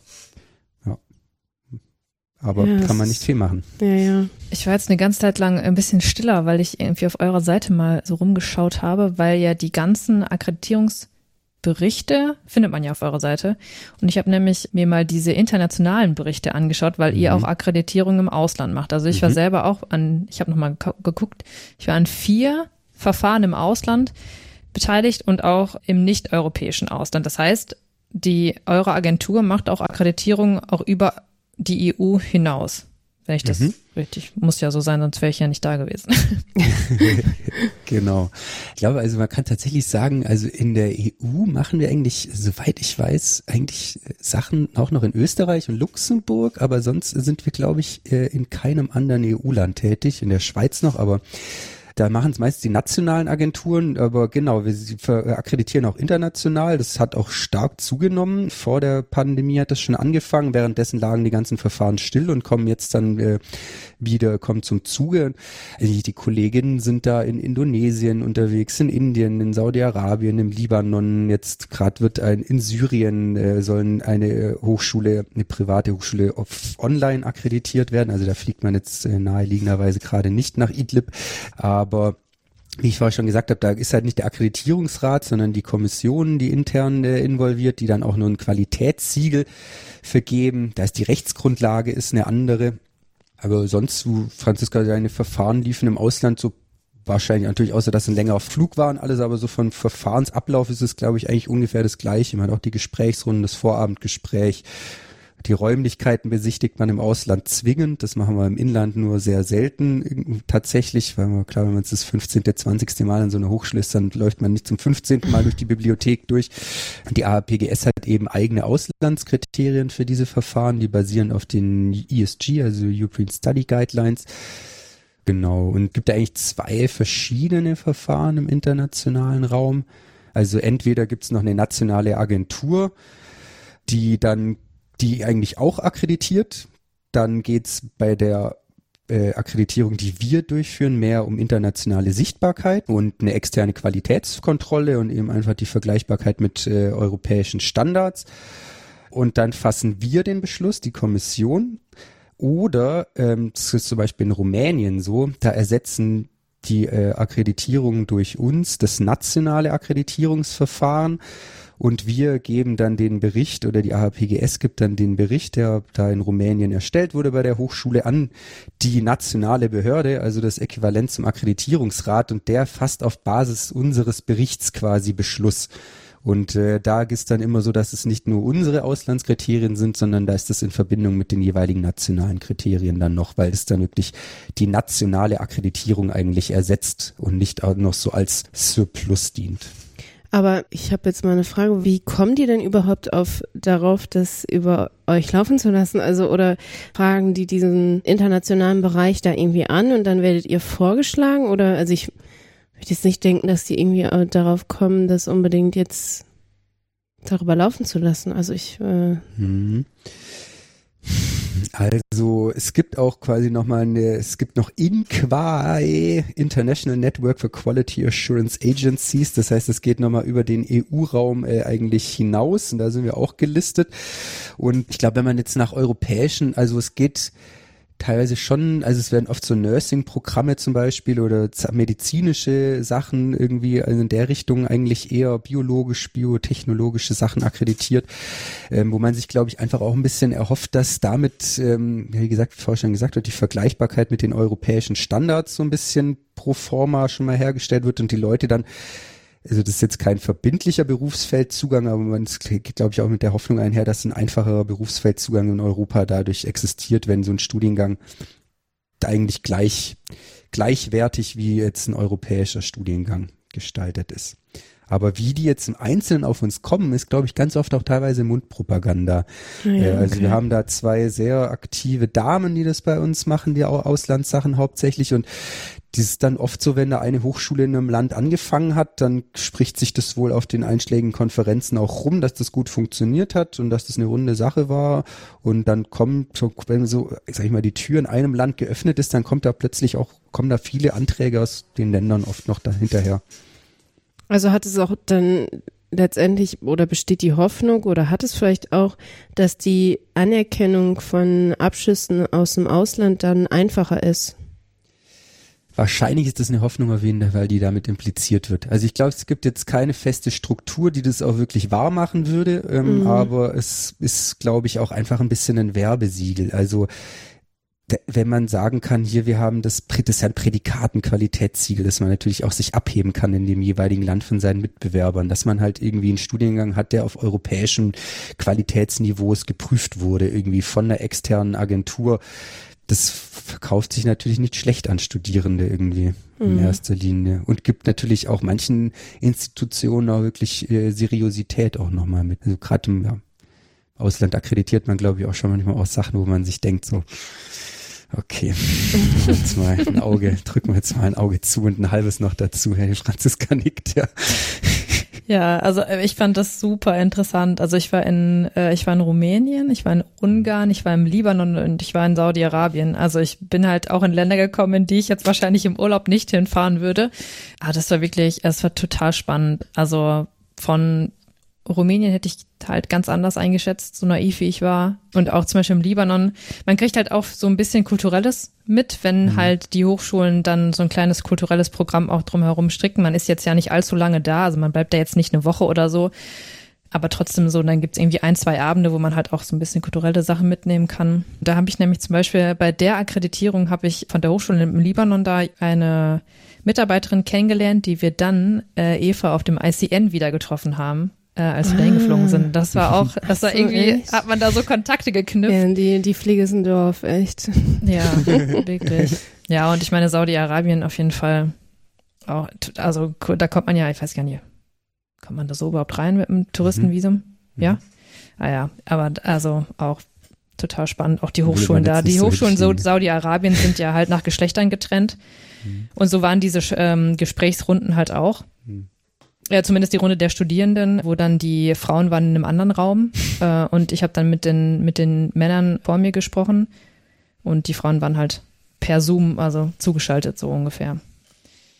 aber ja, kann man nicht viel machen. Ja, ja. Ich war jetzt eine ganze Zeit lang ein bisschen stiller, weil ich irgendwie auf eurer Seite mal so rumgeschaut habe, weil ja die ganzen Akkreditierungsberichte findet man ja auf eurer Seite. Und ich habe nämlich mir mal diese internationalen Berichte angeschaut, weil mhm. ihr auch Akkreditierung im Ausland macht. Also ich mhm. war selber auch an, ich habe nochmal geguckt, ich war an vier Verfahren im Ausland beteiligt und auch im nicht-europäischen Ausland. Das heißt, die eure Agentur macht auch Akkreditierung auch über die EU hinaus. Wenn ich das mhm. richtig, muss ja so sein, sonst wäre ich ja nicht da gewesen. genau. Ich glaube, also man kann tatsächlich sagen, also in der EU machen wir eigentlich, soweit ich weiß, eigentlich Sachen auch noch in Österreich und Luxemburg, aber sonst sind wir, glaube ich, äh, in keinem anderen EU-Land tätig, in der Schweiz noch, aber da machen es meist die nationalen Agenturen, aber genau, wir akkreditieren auch international. Das hat auch stark zugenommen. Vor der Pandemie hat das schon angefangen. Währenddessen lagen die ganzen Verfahren still und kommen jetzt dann äh, wieder, kommen zum Zuge. Die Kolleginnen sind da in Indonesien unterwegs, in Indien, in Saudi-Arabien, im Libanon. Jetzt gerade wird ein in Syrien äh, sollen eine Hochschule, eine private Hochschule auf online akkreditiert werden. Also da fliegt man jetzt äh, naheliegenderweise gerade nicht nach Idlib. Aber aber wie ich vorher schon gesagt habe, da ist halt nicht der Akkreditierungsrat, sondern die Kommission, die intern äh, involviert, die dann auch nur ein Qualitätssiegel vergeben. Da ist die Rechtsgrundlage ist eine andere. Aber sonst, Franziska, deine Verfahren liefen im Ausland so wahrscheinlich natürlich, außer dass ein längerer Flug war und alles, aber so von Verfahrensablauf ist es, glaube ich, eigentlich ungefähr das Gleiche. Man hat auch die Gesprächsrunden, das Vorabendgespräch, die Räumlichkeiten besichtigt man im Ausland zwingend. Das machen wir im Inland nur sehr selten tatsächlich, weil man, klar, wenn man es das 15., 20. Mal in so einer Hochschule ist, dann läuft man nicht zum 15. Mal durch die Bibliothek durch. Die APGS hat eben eigene Auslandskriterien für diese Verfahren, die basieren auf den ESG, also European Study Guidelines. Genau. Und gibt eigentlich zwei verschiedene Verfahren im internationalen Raum. Also entweder gibt es noch eine nationale Agentur, die dann die eigentlich auch akkreditiert. Dann geht's bei der äh, Akkreditierung, die wir durchführen, mehr um internationale Sichtbarkeit und eine externe Qualitätskontrolle und eben einfach die Vergleichbarkeit mit äh, europäischen Standards. Und dann fassen wir den Beschluss, die Kommission. Oder ähm, das ist zum Beispiel in Rumänien so, da ersetzen die äh, Akkreditierung durch uns das nationale Akkreditierungsverfahren und wir geben dann den Bericht oder die AHPGS gibt dann den Bericht, der da in Rumänien erstellt wurde bei der Hochschule an die nationale Behörde, also das Äquivalent zum Akkreditierungsrat und der fasst auf Basis unseres Berichts quasi Beschluss. Und äh, da ist dann immer so, dass es nicht nur unsere Auslandskriterien sind, sondern da ist das in Verbindung mit den jeweiligen nationalen Kriterien dann noch, weil es dann wirklich die nationale Akkreditierung eigentlich ersetzt und nicht auch noch so als Surplus dient. Aber ich habe jetzt mal eine Frage, wie kommen die denn überhaupt auf darauf, das über euch laufen zu lassen? Also oder fragen die diesen internationalen Bereich da irgendwie an und dann werdet ihr vorgeschlagen? Oder also ich würde jetzt nicht denken, dass die irgendwie darauf kommen, das unbedingt jetzt darüber laufen zu lassen. Also ich äh mhm. Also es gibt auch quasi nochmal eine, es gibt noch INQUAE, International Network for Quality Assurance Agencies. Das heißt, es geht nochmal über den EU-Raum äh, eigentlich hinaus und da sind wir auch gelistet. Und ich glaube, wenn man jetzt nach europäischen, also es geht teilweise schon, also es werden oft so Nursing-Programme zum Beispiel oder medizinische Sachen irgendwie also in der Richtung eigentlich eher biologisch, biotechnologische Sachen akkreditiert, ähm, wo man sich, glaube ich, einfach auch ein bisschen erhofft, dass damit, ähm, wie gesagt, vorher schon gesagt wird, die Vergleichbarkeit mit den europäischen Standards so ein bisschen pro forma schon mal hergestellt wird und die Leute dann also das ist jetzt kein verbindlicher Berufsfeldzugang, aber man geht, glaube ich, auch mit der Hoffnung einher, dass ein einfacherer Berufsfeldzugang in Europa dadurch existiert, wenn so ein Studiengang eigentlich gleich, gleichwertig wie jetzt ein europäischer Studiengang gestaltet ist. Aber wie die jetzt im Einzelnen auf uns kommen, ist, glaube ich, ganz oft auch teilweise Mundpropaganda. Ah ja, äh, also okay. wir haben da zwei sehr aktive Damen, die das bei uns machen, die auch Auslandssachen hauptsächlich. Und das ist dann oft so, wenn da eine Hochschule in einem Land angefangen hat, dann spricht sich das wohl auf den einschlägigen Konferenzen auch rum, dass das gut funktioniert hat und dass das eine runde Sache war. Und dann kommt, so, wenn so, sag ich mal, die Tür in einem Land geöffnet ist, dann kommt da plötzlich auch, kommen da viele Anträge aus den Ländern oft noch dahinterher. Also hat es auch dann letztendlich oder besteht die Hoffnung oder hat es vielleicht auch, dass die Anerkennung von Abschlüssen aus dem Ausland dann einfacher ist? Wahrscheinlich ist das eine Hoffnung auf jeden Fall, weil die damit impliziert wird. Also ich glaube, es gibt jetzt keine feste Struktur, die das auch wirklich wahr machen würde, ähm, mhm. aber es ist, glaube ich, auch einfach ein bisschen ein Werbesiegel. Also wenn man sagen kann, hier, wir haben das, das ist ja ein Prädikatenqualitätssiegel, dass man natürlich auch sich abheben kann in dem jeweiligen Land von seinen Mitbewerbern, dass man halt irgendwie einen Studiengang hat, der auf europäischen Qualitätsniveaus geprüft wurde, irgendwie von einer externen Agentur das verkauft sich natürlich nicht schlecht an Studierende irgendwie in mhm. erster Linie und gibt natürlich auch manchen Institutionen auch wirklich äh, Seriosität auch nochmal mit. Also gerade im ja, Ausland akkreditiert man, glaube ich, auch schon manchmal auch Sachen, wo man sich denkt so, okay, jetzt mal ein Auge, drücken wir jetzt mal ein Auge zu und ein halbes noch dazu. Hey, Franziska nickt, ja. Ja, also äh, ich fand das super interessant. Also ich war in, äh, ich war in Rumänien, ich war in Ungarn, ich war im Libanon und ich war in Saudi-Arabien. Also ich bin halt auch in Länder gekommen, in die ich jetzt wahrscheinlich im Urlaub nicht hinfahren würde. Aber das war wirklich, es war total spannend. Also von Rumänien hätte ich halt ganz anders eingeschätzt, so naiv wie ich war. Und auch zum Beispiel im Libanon. Man kriegt halt auch so ein bisschen Kulturelles mit, wenn mhm. halt die Hochschulen dann so ein kleines kulturelles Programm auch drumherum stricken. Man ist jetzt ja nicht allzu lange da, also man bleibt da jetzt nicht eine Woche oder so. Aber trotzdem so, dann gibt's irgendwie ein, zwei Abende, wo man halt auch so ein bisschen kulturelle Sachen mitnehmen kann. Da habe ich nämlich zum Beispiel bei der Akkreditierung habe ich von der Hochschule im Libanon da eine Mitarbeiterin kennengelernt, die wir dann äh, Eva auf dem ICN wieder getroffen haben äh, als wir ah. dahin geflogen sind. Das war auch, das war so irgendwie, echt? hat man da so Kontakte geknüpft. Ja, die, die Fliege ist ein Dorf, echt. Ja, wirklich. Ja, und ich meine, Saudi-Arabien auf jeden Fall auch, also da kommt man ja, ich weiß gar nicht, kommt man da so überhaupt rein mit einem Touristenvisum? Mhm. Ja? Ah ja, aber also auch total spannend, auch die Hochschulen da. Die Hochschulen so Saudi-Arabien sind ja halt nach Geschlechtern getrennt. Mhm. Und so waren diese ähm, Gesprächsrunden halt auch. Mhm ja, zumindest die Runde der Studierenden, wo dann die Frauen waren in einem anderen Raum äh, und ich habe dann mit den mit den Männern vor mir gesprochen und die Frauen waren halt per Zoom, also zugeschaltet so ungefähr.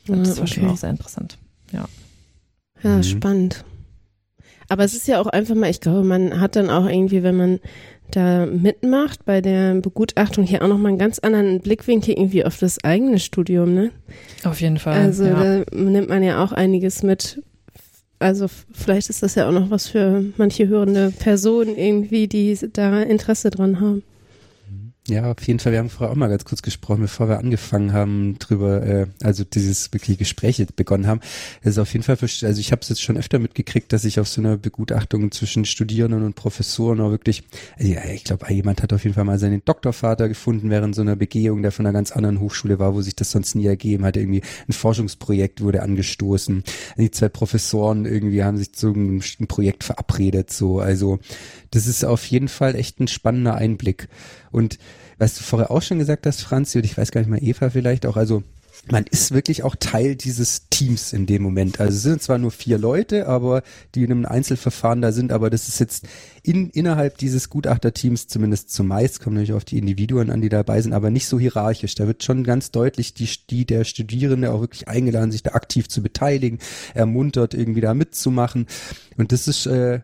Und das war okay. schon auch sehr interessant. Ja. Ja, mhm. spannend. Aber es ist ja auch einfach mal, ich glaube, man hat dann auch irgendwie, wenn man da mitmacht bei der Begutachtung hier auch nochmal einen ganz anderen Blickwinkel irgendwie auf das eigene Studium, ne? Auf jeden Fall. Also ja. da nimmt man ja auch einiges mit. Also vielleicht ist das ja auch noch was für manche hörende Personen irgendwie, die da Interesse dran haben. Ja, auf jeden Fall. Wir haben vorher auch mal ganz kurz gesprochen, bevor wir angefangen haben, drüber, äh, also dieses wirklich Gespräche begonnen haben. Das ist auf jeden Fall, also ich habe es jetzt schon öfter mitgekriegt, dass ich auf so einer Begutachtung zwischen Studierenden und Professoren auch wirklich, also ja, ich glaube, jemand hat auf jeden Fall mal seinen Doktorvater gefunden während so einer Begehung, der von einer ganz anderen Hochschule war, wo sich das sonst nie ergeben hat. Irgendwie ein Forschungsprojekt wurde angestoßen. Die zwei Professoren irgendwie haben sich zu einem Projekt verabredet, so. Also das ist auf jeden Fall echt ein spannender Einblick. Und was du vorher auch schon gesagt hast, Franzi, und ich weiß gar nicht mal, Eva vielleicht auch, also man ist wirklich auch Teil dieses Teams in dem Moment. Also es sind zwar nur vier Leute, aber die in einem Einzelverfahren da sind, aber das ist jetzt in, innerhalb dieses Gutachterteams zumindest zumeist, kommt natürlich auf die Individuen an, die dabei sind, aber nicht so hierarchisch. Da wird schon ganz deutlich die, die der Studierende auch wirklich eingeladen, sich da aktiv zu beteiligen, ermuntert, irgendwie da mitzumachen. Und das ist, äh,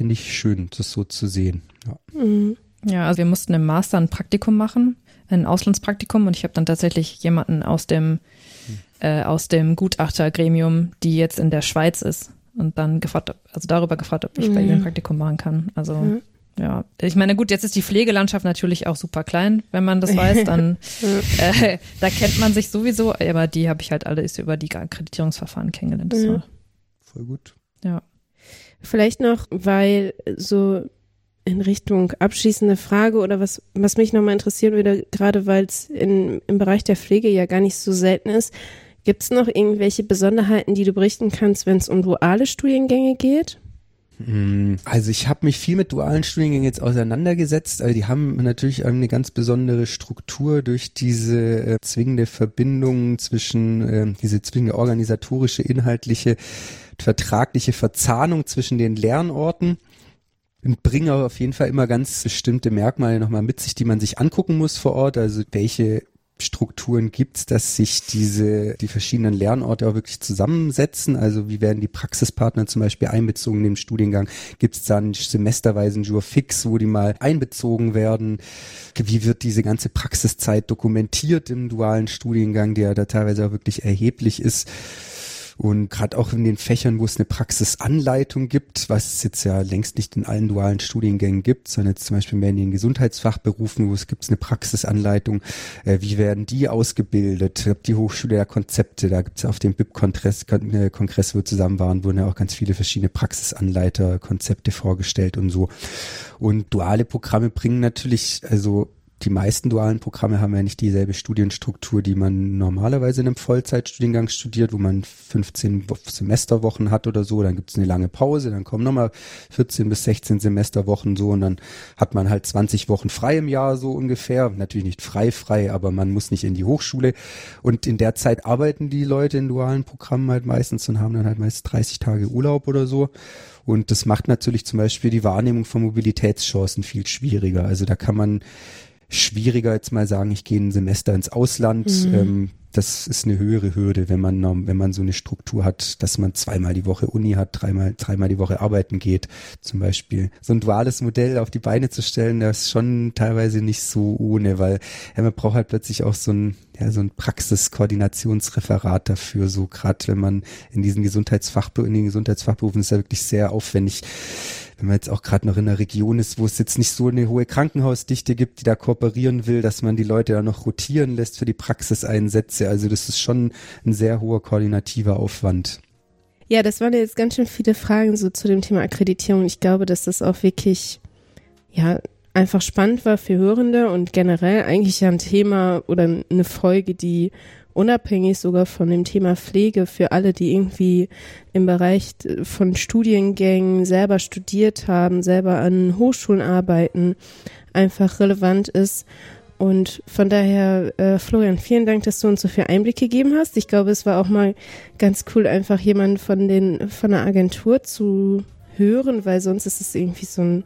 finde ich schön, das so zu sehen. Ja. Mhm. Ja, also wir mussten im Master ein Praktikum machen, ein Auslandspraktikum und ich habe dann tatsächlich jemanden aus dem äh, aus dem Gutachtergremium, die jetzt in der Schweiz ist und dann gefragt, also darüber gefragt, ob ich mhm. bei ihr ein Praktikum machen kann. Also mhm. ja, ich meine, gut, jetzt ist die Pflegelandschaft natürlich auch super klein, wenn man das weiß, dann äh, da kennt man sich sowieso, aber die habe ich halt alles über die Akkreditierungsverfahren kennengelernt. Das war Voll gut. Ja. Vielleicht noch, weil so in Richtung abschließende Frage oder was, was mich nochmal interessieren würde, gerade weil es im Bereich der Pflege ja gar nicht so selten ist, gibt es noch irgendwelche Besonderheiten, die du berichten kannst, wenn es um duale Studiengänge geht? Hm, also ich habe mich viel mit dualen Studiengängen jetzt auseinandergesetzt. Also die haben natürlich eine ganz besondere Struktur durch diese äh, zwingende Verbindung zwischen, äh, diese zwingende organisatorische, inhaltliche, vertragliche Verzahnung zwischen den Lernorten und bringen auf jeden Fall immer ganz bestimmte Merkmale nochmal mit sich, die man sich angucken muss vor Ort. Also welche Strukturen gibt's, dass sich diese, die verschiedenen Lernorte auch wirklich zusammensetzen? Also wie werden die Praxispartner zum Beispiel einbezogen in den Studiengang? Gibt's dann semesterweisen Jour fix, wo die mal einbezogen werden? Wie wird diese ganze Praxiszeit dokumentiert im dualen Studiengang, der da teilweise auch wirklich erheblich ist? Und gerade auch in den Fächern, wo es eine Praxisanleitung gibt, was es jetzt ja längst nicht in allen dualen Studiengängen gibt, sondern jetzt zum Beispiel mehr in den Gesundheitsfachberufen, wo es gibt eine Praxisanleitung, äh, wie werden die ausgebildet? Die Hochschule der Konzepte, da gibt es auf dem BIP-Kongress, äh, Kongress, wo wir zusammen waren, wurden ja auch ganz viele verschiedene Praxisanleiter, Konzepte vorgestellt und so. Und duale Programme bringen natürlich, also die meisten dualen Programme haben ja nicht dieselbe Studienstruktur, die man normalerweise in einem Vollzeitstudiengang studiert, wo man 15 Semesterwochen hat oder so, dann gibt es eine lange Pause, dann kommen nochmal 14 bis 16 Semesterwochen so und dann hat man halt 20 Wochen frei im Jahr so ungefähr. Natürlich nicht frei frei, aber man muss nicht in die Hochschule und in der Zeit arbeiten die Leute in dualen Programmen halt meistens und haben dann halt meist 30 Tage Urlaub oder so. Und das macht natürlich zum Beispiel die Wahrnehmung von Mobilitätschancen viel schwieriger. Also da kann man schwieriger jetzt mal sagen, ich gehe ein Semester ins Ausland. Mhm. Ähm, das ist eine höhere Hürde, wenn man, wenn man so eine Struktur hat, dass man zweimal die Woche Uni hat, dreimal, dreimal die Woche arbeiten geht, zum Beispiel. So ein duales Modell auf die Beine zu stellen, das ist schon teilweise nicht so ohne, weil ja, man braucht halt plötzlich auch so ein, ja, so ein Praxiskoordinationsreferat dafür, so gerade wenn man in diesen Gesundheitsfachberufen, in den Gesundheitsfachberufen ist ja wirklich sehr aufwendig wenn man jetzt auch gerade noch in einer Region ist, wo es jetzt nicht so eine hohe Krankenhausdichte gibt, die da kooperieren will, dass man die Leute da noch rotieren lässt für die Praxiseinsätze. Also das ist schon ein sehr hoher koordinativer Aufwand. Ja, das waren jetzt ganz schön viele Fragen so zu dem Thema Akkreditierung. Ich glaube, dass das auch wirklich, ja, einfach spannend war für Hörende und generell eigentlich ja ein Thema oder eine Folge, die unabhängig sogar von dem Thema Pflege für alle, die irgendwie im Bereich von Studiengängen selber studiert haben, selber an Hochschulen arbeiten, einfach relevant ist. Und von daher, äh, Florian, vielen Dank, dass du uns so viel Einblick gegeben hast. Ich glaube, es war auch mal ganz cool, einfach jemanden von den von der Agentur zu hören, weil sonst ist es irgendwie so ein,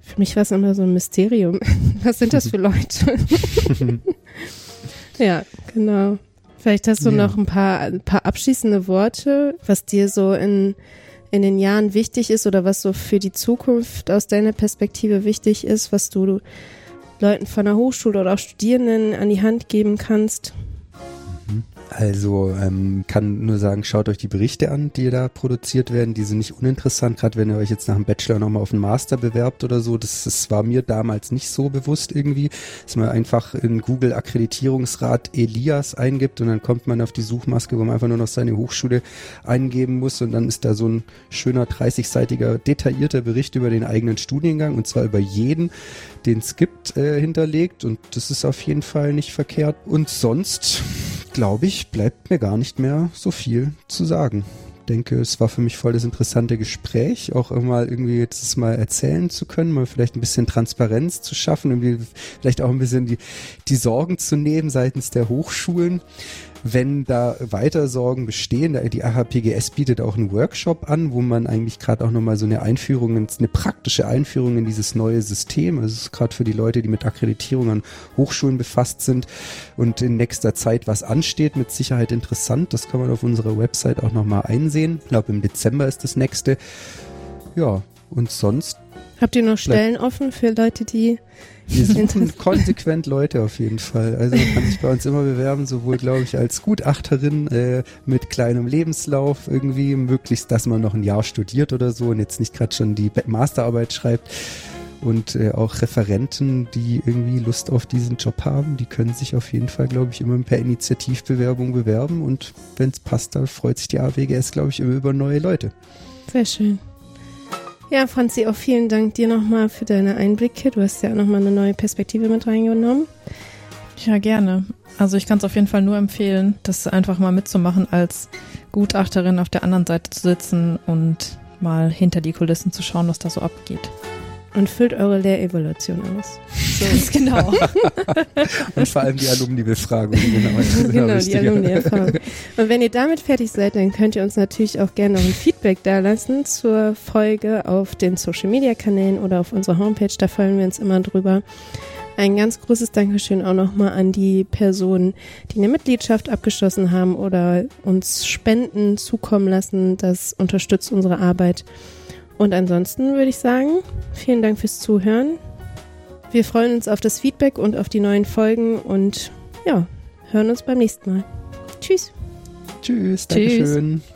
für mich war es immer so ein Mysterium. Was sind das für Leute? ja, genau. Vielleicht hast du ja. noch ein paar, ein paar abschließende Worte, was dir so in in den Jahren wichtig ist oder was so für die Zukunft aus deiner Perspektive wichtig ist, was du Leuten von der Hochschule oder auch Studierenden an die Hand geben kannst? Also ähm, kann nur sagen, schaut euch die Berichte an, die da produziert werden. Die sind nicht uninteressant, gerade wenn ihr euch jetzt nach dem Bachelor nochmal auf einen Master bewerbt oder so. Das, das war mir damals nicht so bewusst irgendwie, dass man einfach in Google Akkreditierungsrat Elias eingibt und dann kommt man auf die Suchmaske, wo man einfach nur noch seine Hochschule eingeben muss und dann ist da so ein schöner 30-seitiger detaillierter Bericht über den eigenen Studiengang und zwar über jeden, den es gibt, äh, hinterlegt und das ist auf jeden Fall nicht verkehrt. Und sonst glaube ich, bleibt mir gar nicht mehr so viel zu sagen. Ich denke, es war für mich voll das interessante Gespräch, auch mal irgendwie jetzt mal erzählen zu können, mal vielleicht ein bisschen Transparenz zu schaffen, irgendwie vielleicht auch ein bisschen die, die Sorgen zu nehmen seitens der Hochschulen wenn da weiter Sorgen bestehen, die AHPGS bietet auch einen Workshop an, wo man eigentlich gerade auch nochmal so eine Einführung, eine praktische Einführung in dieses neue System, also es ist gerade für die Leute, die mit Akkreditierung an Hochschulen befasst sind und in nächster Zeit was ansteht, mit Sicherheit interessant. Das kann man auf unserer Website auch nochmal einsehen. Ich glaube, im Dezember ist das nächste. Ja, und sonst. Habt ihr noch Stellen offen für Leute, die wir suchen konsequent Leute auf jeden Fall. Also man kann sich bei uns immer bewerben, sowohl glaube ich als Gutachterin äh, mit kleinem Lebenslauf irgendwie, möglichst, dass man noch ein Jahr studiert oder so und jetzt nicht gerade schon die Masterarbeit schreibt. Und äh, auch Referenten, die irgendwie Lust auf diesen Job haben, die können sich auf jeden Fall, glaube ich, immer per Initiativbewerbung bewerben. Und wenn es passt, dann freut sich die AWGS, glaube ich, immer über neue Leute. Sehr schön. Ja, Franzi, auch vielen Dank dir nochmal für deine Einblicke. Du hast ja auch nochmal eine neue Perspektive mit reingenommen. Ja, gerne. Also ich kann es auf jeden Fall nur empfehlen, das einfach mal mitzumachen, als Gutachterin auf der anderen Seite zu sitzen und mal hinter die Kulissen zu schauen, was da so abgeht. Und füllt eure Lehrevaluation aus. So ist genau. und vor allem die Alumni-Befragung. Genau, genau die Alumni-Erfahrung. Und wenn ihr damit fertig seid, dann könnt ihr uns natürlich auch gerne noch ein Feedback dalassen zur Folge auf den Social-Media-Kanälen oder auf unserer Homepage. Da freuen wir uns immer drüber. Ein ganz großes Dankeschön auch nochmal an die Personen, die eine Mitgliedschaft abgeschlossen haben oder uns Spenden zukommen lassen. Das unterstützt unsere Arbeit. Und ansonsten würde ich sagen, vielen Dank fürs Zuhören. Wir freuen uns auf das Feedback und auf die neuen Folgen und ja, hören uns beim nächsten Mal. Tschüss. Tschüss, Dankeschön. Tschüss.